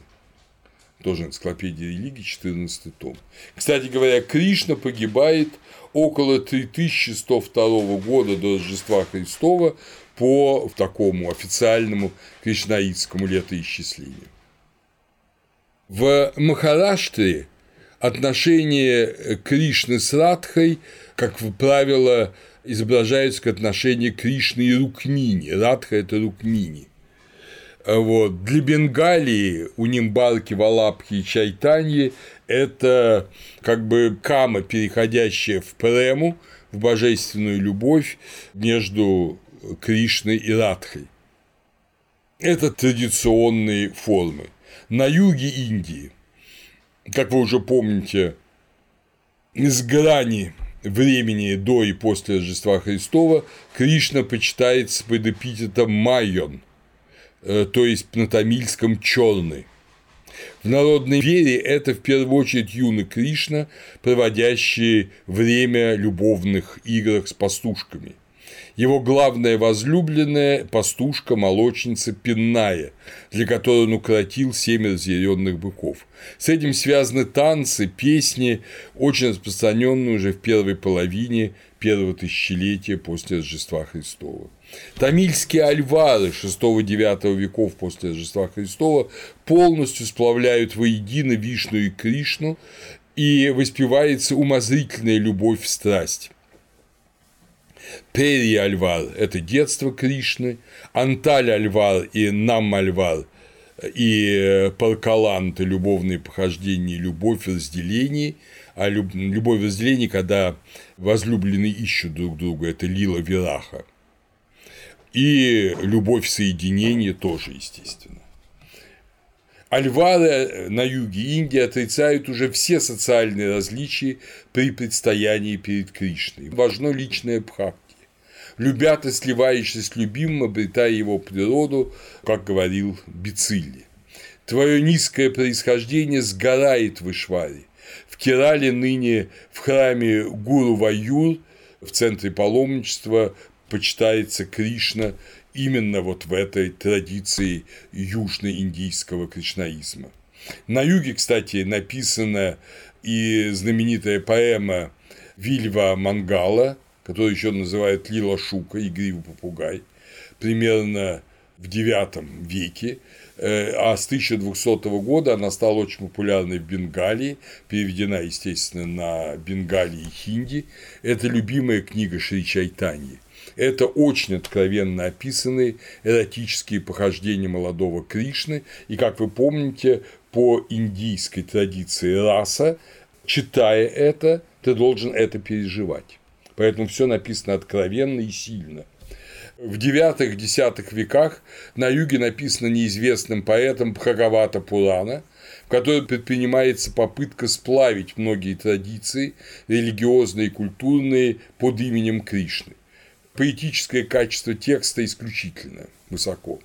Тоже энциклопедия религии, 14 том. Кстати говоря, Кришна погибает около 3102 года до Рождества Христова по такому официальному кришнаитскому летоисчислению. В Махараштре отношения Кришны с Радхой, как правило, изображаются как отношения Кришны и Рукмини. Радха – это Рукмини. Вот. Для Бенгалии у Нимбарки, Валапхи и Чайтаньи это как бы кама, переходящая в прему, в божественную любовь между Кришной и Радхой. Это традиционные формы на юге Индии, как вы уже помните, из грани времени до и после Рождества Христова Кришна почитается под эпитетом Майон, э, то есть на тамильском черный. В народной вере это в первую очередь юный Кришна, проводящий время любовных играх с пастушками – его главная возлюбленная – пастушка, молочница Пинная, для которой он укротил семь разъяренных быков. С этим связаны танцы, песни, очень распространенные уже в первой половине первого тысячелетия после Рождества Христова. Тамильские альвары VI-IX веков после Рождества Христова полностью сплавляют воедино Вишну и Кришну, и воспевается умозрительная любовь в страсть. Пери Альвар – это детство Кришны, Анталь Альвар и Нам Альвар и это любовные похождения, любовь в разделении, а любовь в разделении, когда возлюбленные ищут друг друга, это Лила Вираха. И любовь в соединении тоже, естественно. Альвары э, на юге Индии отрицают уже все социальные различия при предстоянии перед Кришной. Важно личное бхакти. Любя ты сливаешься с любимым, обретая его природу, как говорил Бицилли. Твое низкое происхождение сгорает в Ишваре. В Керале ныне в храме Гуру Ваюр в центре паломничества почитается Кришна именно вот в этой традиции южноиндийского кришнаизма. На юге, кстати, написана и знаменитая поэма Вильва Мангала, которую еще называют Лила Шука, игривый попугай, примерно в IX веке, э, а с 1200 года она стала очень популярной в Бенгалии, переведена, естественно, на бенгалии и хинди. Это любимая книга Шри Чайтаньи. Это очень откровенно описанные эротические похождения молодого Кришны, и, как вы помните, по индийской традиции раса, читая это, ты должен это переживать. Поэтому все написано откровенно и сильно. В IX-X веках на юге написано неизвестным поэтом Бхагавата Пурана, в которой предпринимается попытка сплавить многие традиции, религиозные и культурные, под именем Кришны поэтическое качество текста исключительно высоко.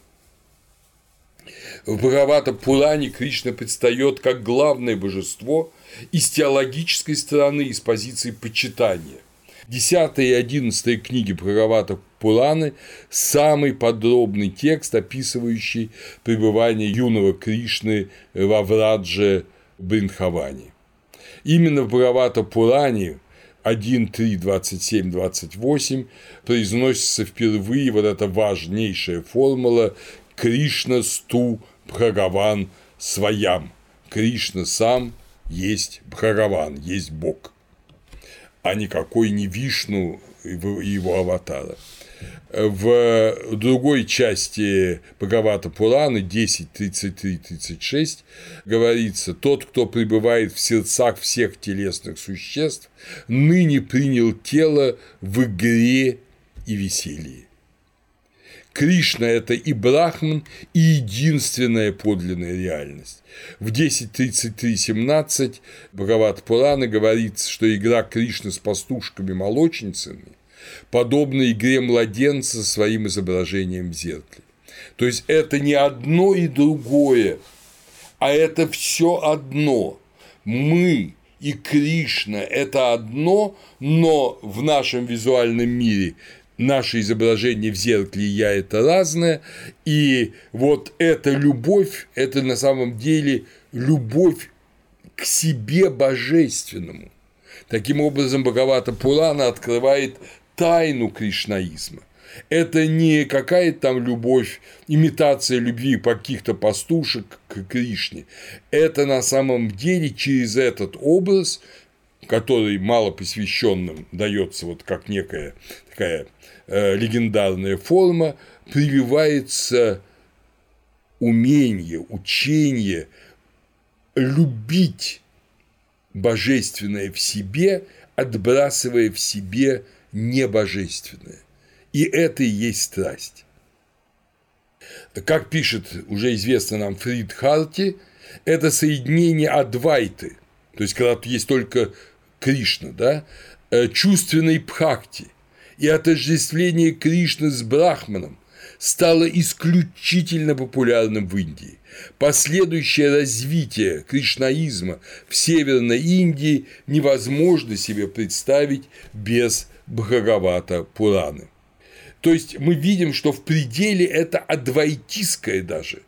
В Бхагавата Пуране Кришна предстает как главное божество из теологической стороны, из позиции почитания. Десятая и одиннадцатая книги Бхагавата Пураны – самый подробный текст, описывающий пребывание юного Кришны во Врадже Бриндхаване. Именно в Бхагавата Пуране 1, 3, 27, 28 произносится впервые вот эта важнейшая формула Кришна сту Бхагаван своям. Кришна сам есть Бхагаван, есть Бог. а никакой не Вишну и его аватара. В другой части Бхагавата Пураны 10.33-36 говорится, тот, кто пребывает в сердцах всех телесных существ, ныне принял тело в игре и веселье. Кришна – это и Брахман, и единственная подлинная реальность. В 10.33.17 Бхагават Пурана говорится, что игра Кришны с пастушками-молочницами подобна игре младенца своим изображением в зеркале. То есть это не одно и другое, а это все одно. Мы и Кришна – это одно, но в нашем визуальном мире наше изображение в зеркале я это разное, и вот эта любовь, это на самом деле любовь к себе божественному. Таким образом, Бхагавата Пурана открывает тайну кришнаизма. Это не какая-то там любовь, имитация любви каких-то пастушек к Кришне. Это на самом деле через этот образ, который мало посвященным дается вот как некая такая Э, легендарная форма, прививается умение, учение любить божественное в себе, отбрасывая в себе небожественное. И это и есть страсть. Как пишет уже известно нам Фрид Харти, это соединение Адвайты, то есть когда есть только Кришна, да, э, чувственной пхакти – и отождествление Кришны с Брахманом стало исключительно популярным в Индии. Последующее развитие кришнаизма в Северной Индии невозможно себе представить без Бхагавата Пураны. То есть мы видим, что в пределе это адвайтистское даже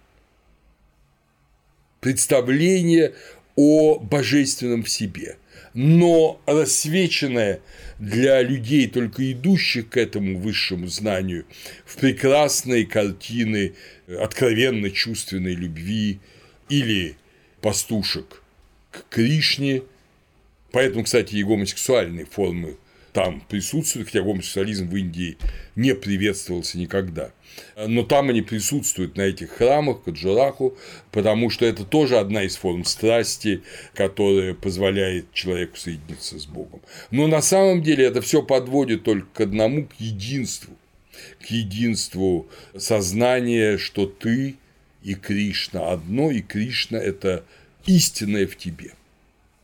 представление о божественном в себе, но рассвеченное для людей, только идущих к этому высшему знанию, в прекрасные картины откровенно чувственной любви или пастушек к Кришне. Поэтому, кстати, и гомосексуальные формы там присутствуют, хотя гомосексуализм в Индии не приветствовался никогда. Но там они присутствуют на этих храмах, Каджураху, потому что это тоже одна из форм страсти, которая позволяет человеку соединиться с Богом. Но на самом деле это все подводит только к одному, к единству, к единству сознания, что ты и Кришна одно, и Кришна – это истинное в тебе –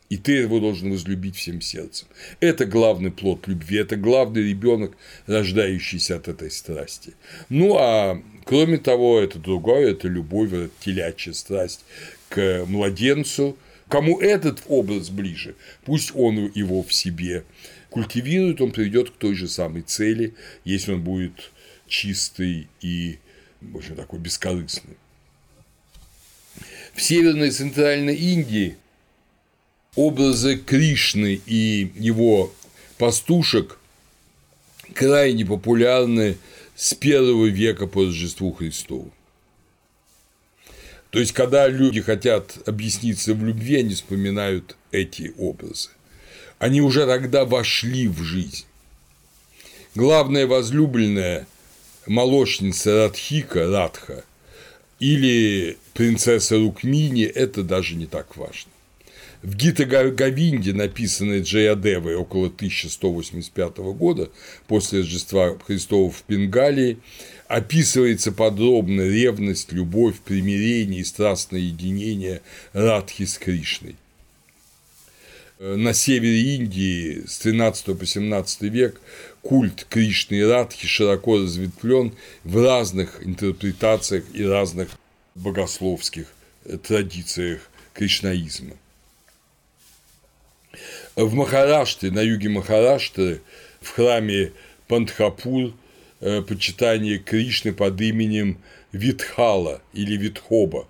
и ты его должен возлюбить всем сердцем. Это главный плод любви, это главный ребенок, рождающийся от этой страсти. Ну а кроме того, это другое, это любовь, это телячья страсть к младенцу. Кому этот образ ближе, пусть он его в себе культивирует, он приведет к той же самой цели, если он будет чистый и, в общем, такой бескорыстный. В Северной и Центральной Индии – образы Кришны и его пастушек крайне популярны с первого века по Рождеству Христову. То есть, когда люди хотят объясниться в любви, они вспоминают эти образы. Они уже тогда вошли в жизнь. Главная возлюбленная молочница Радхика, Радха, или принцесса Рукмини – это даже не так важно. В Гита Гавинде, написанной Джаядевой около 1185 года, после Рождества Христова в Бенгалии, описывается подробно ревность, любовь, примирение и страстное единение Радхи с Кришной. На севере Индии с 13 по 17 век культ Кришны и Радхи широко разветвлен в разных интерпретациях и разных богословских традициях кришнаизма. В Махараште, на юге Махарашты, в храме Пантхапур, э, почитание Кришны под именем Витхала или Витхоба.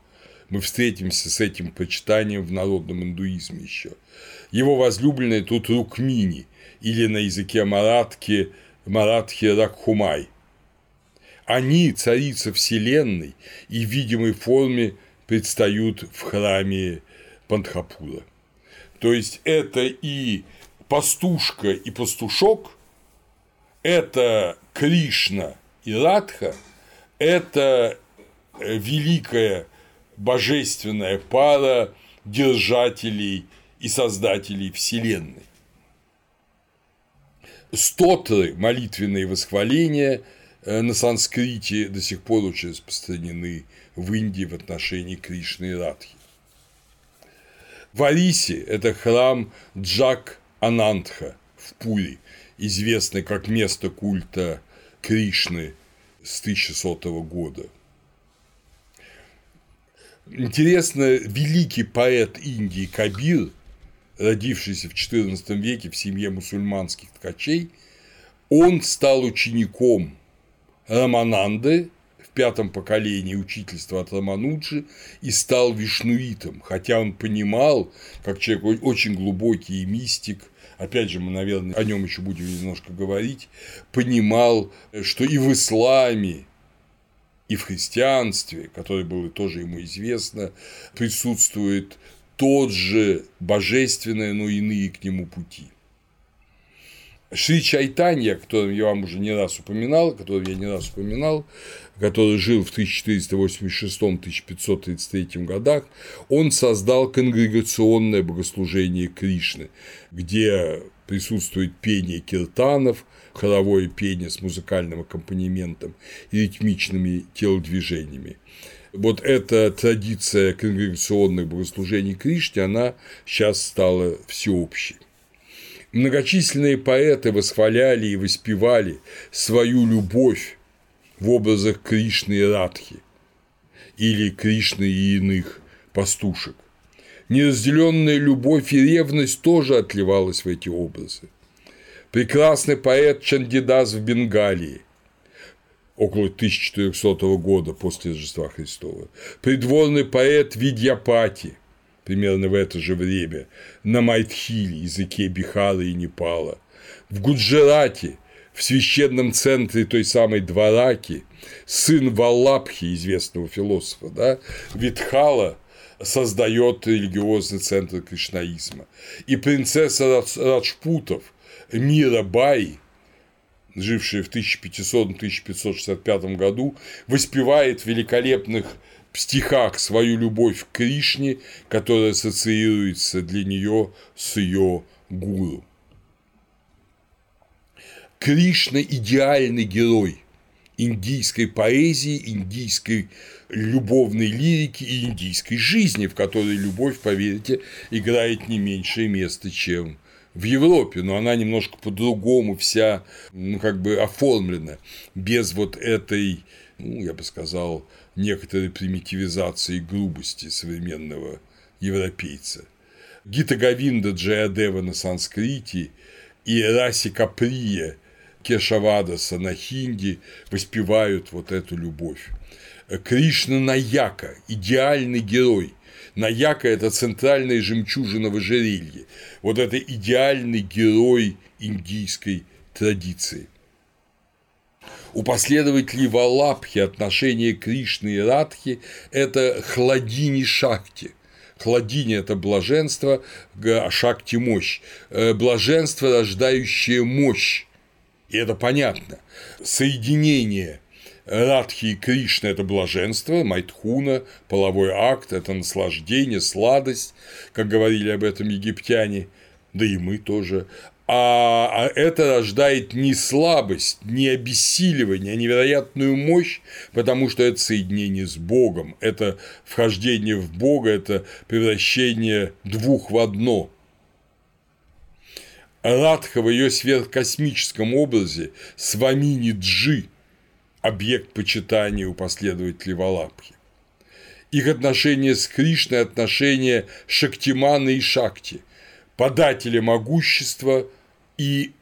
Мы встретимся с этим почитанием в народном индуизме еще. Его возлюбленная тут Рукмини, или на языке маратки Маратхи Ракхумай. Они, царица Вселенной, и в видимой форме предстают в храме Пантхапура. То есть это и пастушка и пастушок – это Кришна и Радха, это великая божественная пара держателей и создателей Вселенной. Стотры, молитвенные восхваления э, на санскрите до сих пор очень распространены в Индии в отношении Кришны и Радхи. В Арисе – это храм Джак Анантха в Пури, известный как место культа Кришны с 1100 года. Интересно, великий поэт Индии Кабир, родившийся в XIV веке в семье мусульманских ткачей, он стал учеником Рамананды пятом поколении учительства от Рамануджи и стал вишнуитом, хотя он понимал, как человек очень глубокий и мистик, опять же, мы, наверное, о нем еще будем немножко говорить, понимал, что и в исламе, и в христианстве, которое было тоже ему известно, присутствует тот же божественное, но иные к нему пути. Шри Чайтанья, о котором я вам уже не раз упоминал, которого я не раз упоминал, который жил в 1486-1533 годах, он создал конгрегационное богослужение Кришны, где присутствует пение киртанов, хоровое пение с музыкальным аккомпанементом и ритмичными телодвижениями. Вот эта традиция конгрегационных богослужений Кришне, она сейчас стала всеобщей. Многочисленные поэты восхваляли и воспевали свою любовь в образах Кришны и Радхи или Кришны и иных пастушек. Неразделенная любовь и ревность тоже отливалась в эти образы. Прекрасный поэт Чандидас в Бенгалии около 1400 года после Рождества Христова, придворный поэт Видьяпати примерно в это же время на Майтхиле, языке Бихара и Непала, в Гуджарате, в священном центре той самой Двараки, сын Валлабхи, известного философа, да, Витхала создает религиозный центр кришнаизма. И принцесса Раджпутов Мира Бай, жившая в 1500-1565 году, воспевает великолепных стихах свою любовь к Кришне, которая ассоциируется для нее с ее гуру. Кришна – идеальный герой индийской поэзии, индийской любовной лирики и индийской жизни, в которой любовь, поверьте, играет не меньшее место, чем в Европе, но она немножко по-другому вся, ну, как бы оформлена, без вот этой, ну, я бы сказал, некоторой примитивизации и грубости современного европейца. Гита Гавинда Джаядева на санскрите и Раси Каприя Кешавадаса на хинди воспевают вот эту любовь. Кришна Наяка – идеальный герой. Наяка – это центральная жемчужина в ожерелье. Вот это идеальный герой индийской традиции. У последователей Валабхи отношение Кришны и Радхи – это хладини шакти. Хладини – это блаженство, а шакти – мощь. Э, блаженство, рождающее мощь. И это понятно. Соединение Радхи и Кришны – это блаженство, Майтхуна – половой акт, это наслаждение, сладость, как говорили об этом египтяне, да и мы тоже. А, а это рождает не слабость, не обессиливание, а невероятную мощь, потому что это соединение с Богом, это вхождение в Бога, это превращение двух в одно. Радха в ее сверхкосмическом образе Свамини Джи – объект почитания у последователей Валабхи. Их отношения с Кришной – отношения Шактимана и Шакти, подателя могущества и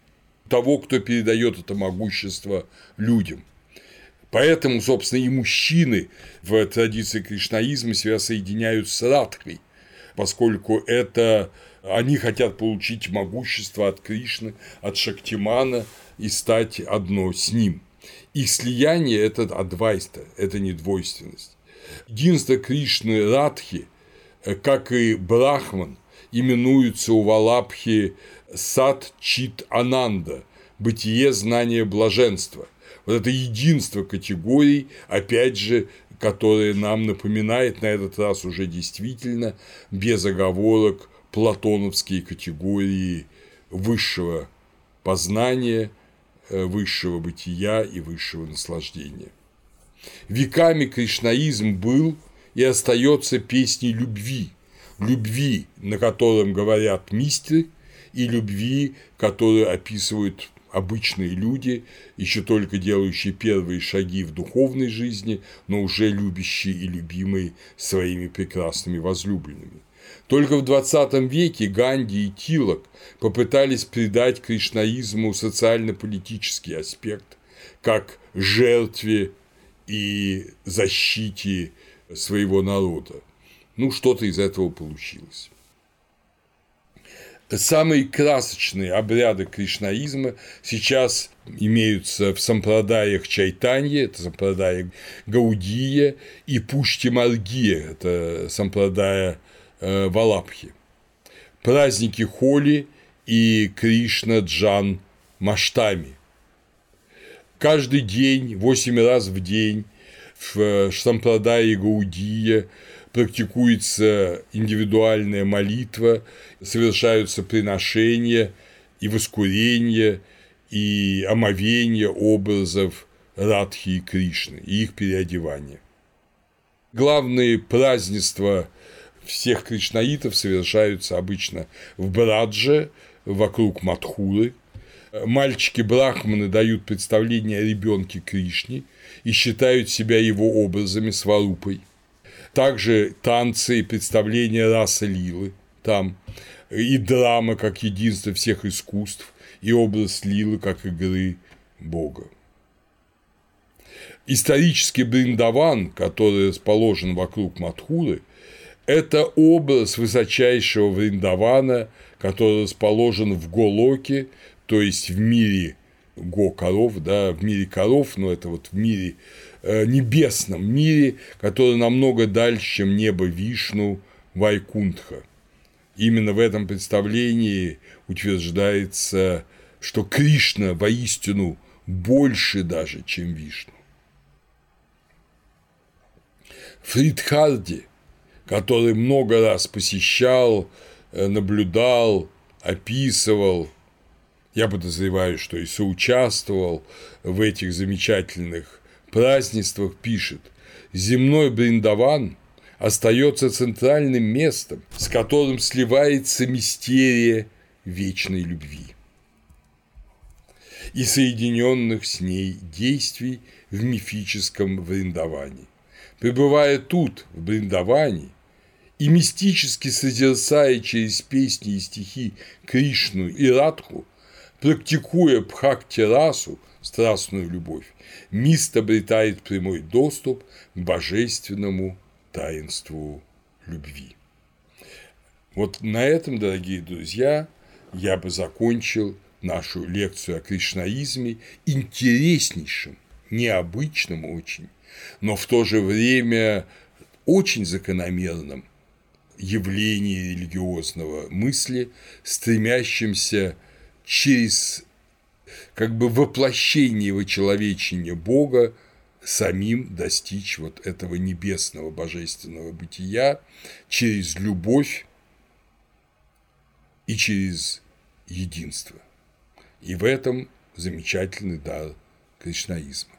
того, кто передает это могущество людям. Поэтому, собственно, и мужчины в традиции кришнаизма себя соединяют с Радхой, поскольку это они хотят получить могущество от Кришны, от Шактимана и стать одно с ним. Их слияние – это адвайста, это не двойственность. Единство Кришны Радхи, э, как и Брахман, именуются у Валабхи сад чит ананда, бытие знания блаженства. Вот это единство категорий, опять же, которое нам напоминает на этот раз уже действительно без оговорок платоновские категории высшего познания, э, высшего бытия и высшего наслаждения. Веками кришнаизм был и остается песней любви, любви, на котором говорят мистеры, и любви, которую описывают обычные люди, еще только делающие первые шаги в духовной жизни, но уже любящие и любимые своими прекрасными возлюбленными. Только в 20 веке Ганди и Тилок попытались придать кришнаизму социально-политический аспект, как жертве и защите своего народа. Ну, что-то из этого получилось. Самые красочные обряды кришнаизма сейчас имеются в сампрадаях Чайтанье, это сампрадая Гаудия, и Пушти Маргия, это сампрадая э, Валапхи. Праздники Холи и Кришна Джан Маштами. Каждый день, восемь раз в день в Сампрадае Гаудия практикуется индивидуальная молитва, совершаются приношения и воскурения, и омовение образов Радхи и Кришны, и их переодевание. Главные празднества всех кришнаитов совершаются обычно в Брадже, вокруг Мадхуры. Мальчики-брахманы дают представление о ребенке Кришне и считают себя его образами сварупой – также танцы и представления расы Лилы там, и драма как единство всех искусств, и образ Лилы как игры Бога. Исторический Бриндаван, который расположен вокруг Мадхуры, это образ высочайшего Вриндавана, который расположен в Голоке, то есть в мире Го-коров, да, в мире коров, но это вот в мире небесном мире, который намного дальше, чем небо Вишну, Вайкунтха. Именно в этом представлении утверждается, что Кришна воистину больше даже, чем Вишну. Фридхарди, который много раз посещал, э, наблюдал, описывал, я подозреваю, что и соучаствовал в этих замечательных празднествах пишет «Земной Бриндаван остается центральным местом, с которым сливается мистерия вечной любви и соединенных с ней действий в мифическом Вриндаване. Пребывая тут, в Бриндаване, и мистически созерцая через песни и стихи Кришну и Радху, практикуя Бхакти-расу, страстную любовь, Мист обретает прямой доступ к божественному таинству любви. Вот на этом, дорогие друзья, я бы закончил нашу лекцию о кришнаизме интереснейшим, необычным очень, но в то же время очень закономерном явлении религиозного мысли, стремящимся через как бы воплощение вычеловечения Бога самим достичь вот этого небесного божественного бытия через любовь и через единство. И в этом замечательный дар кришнаизма.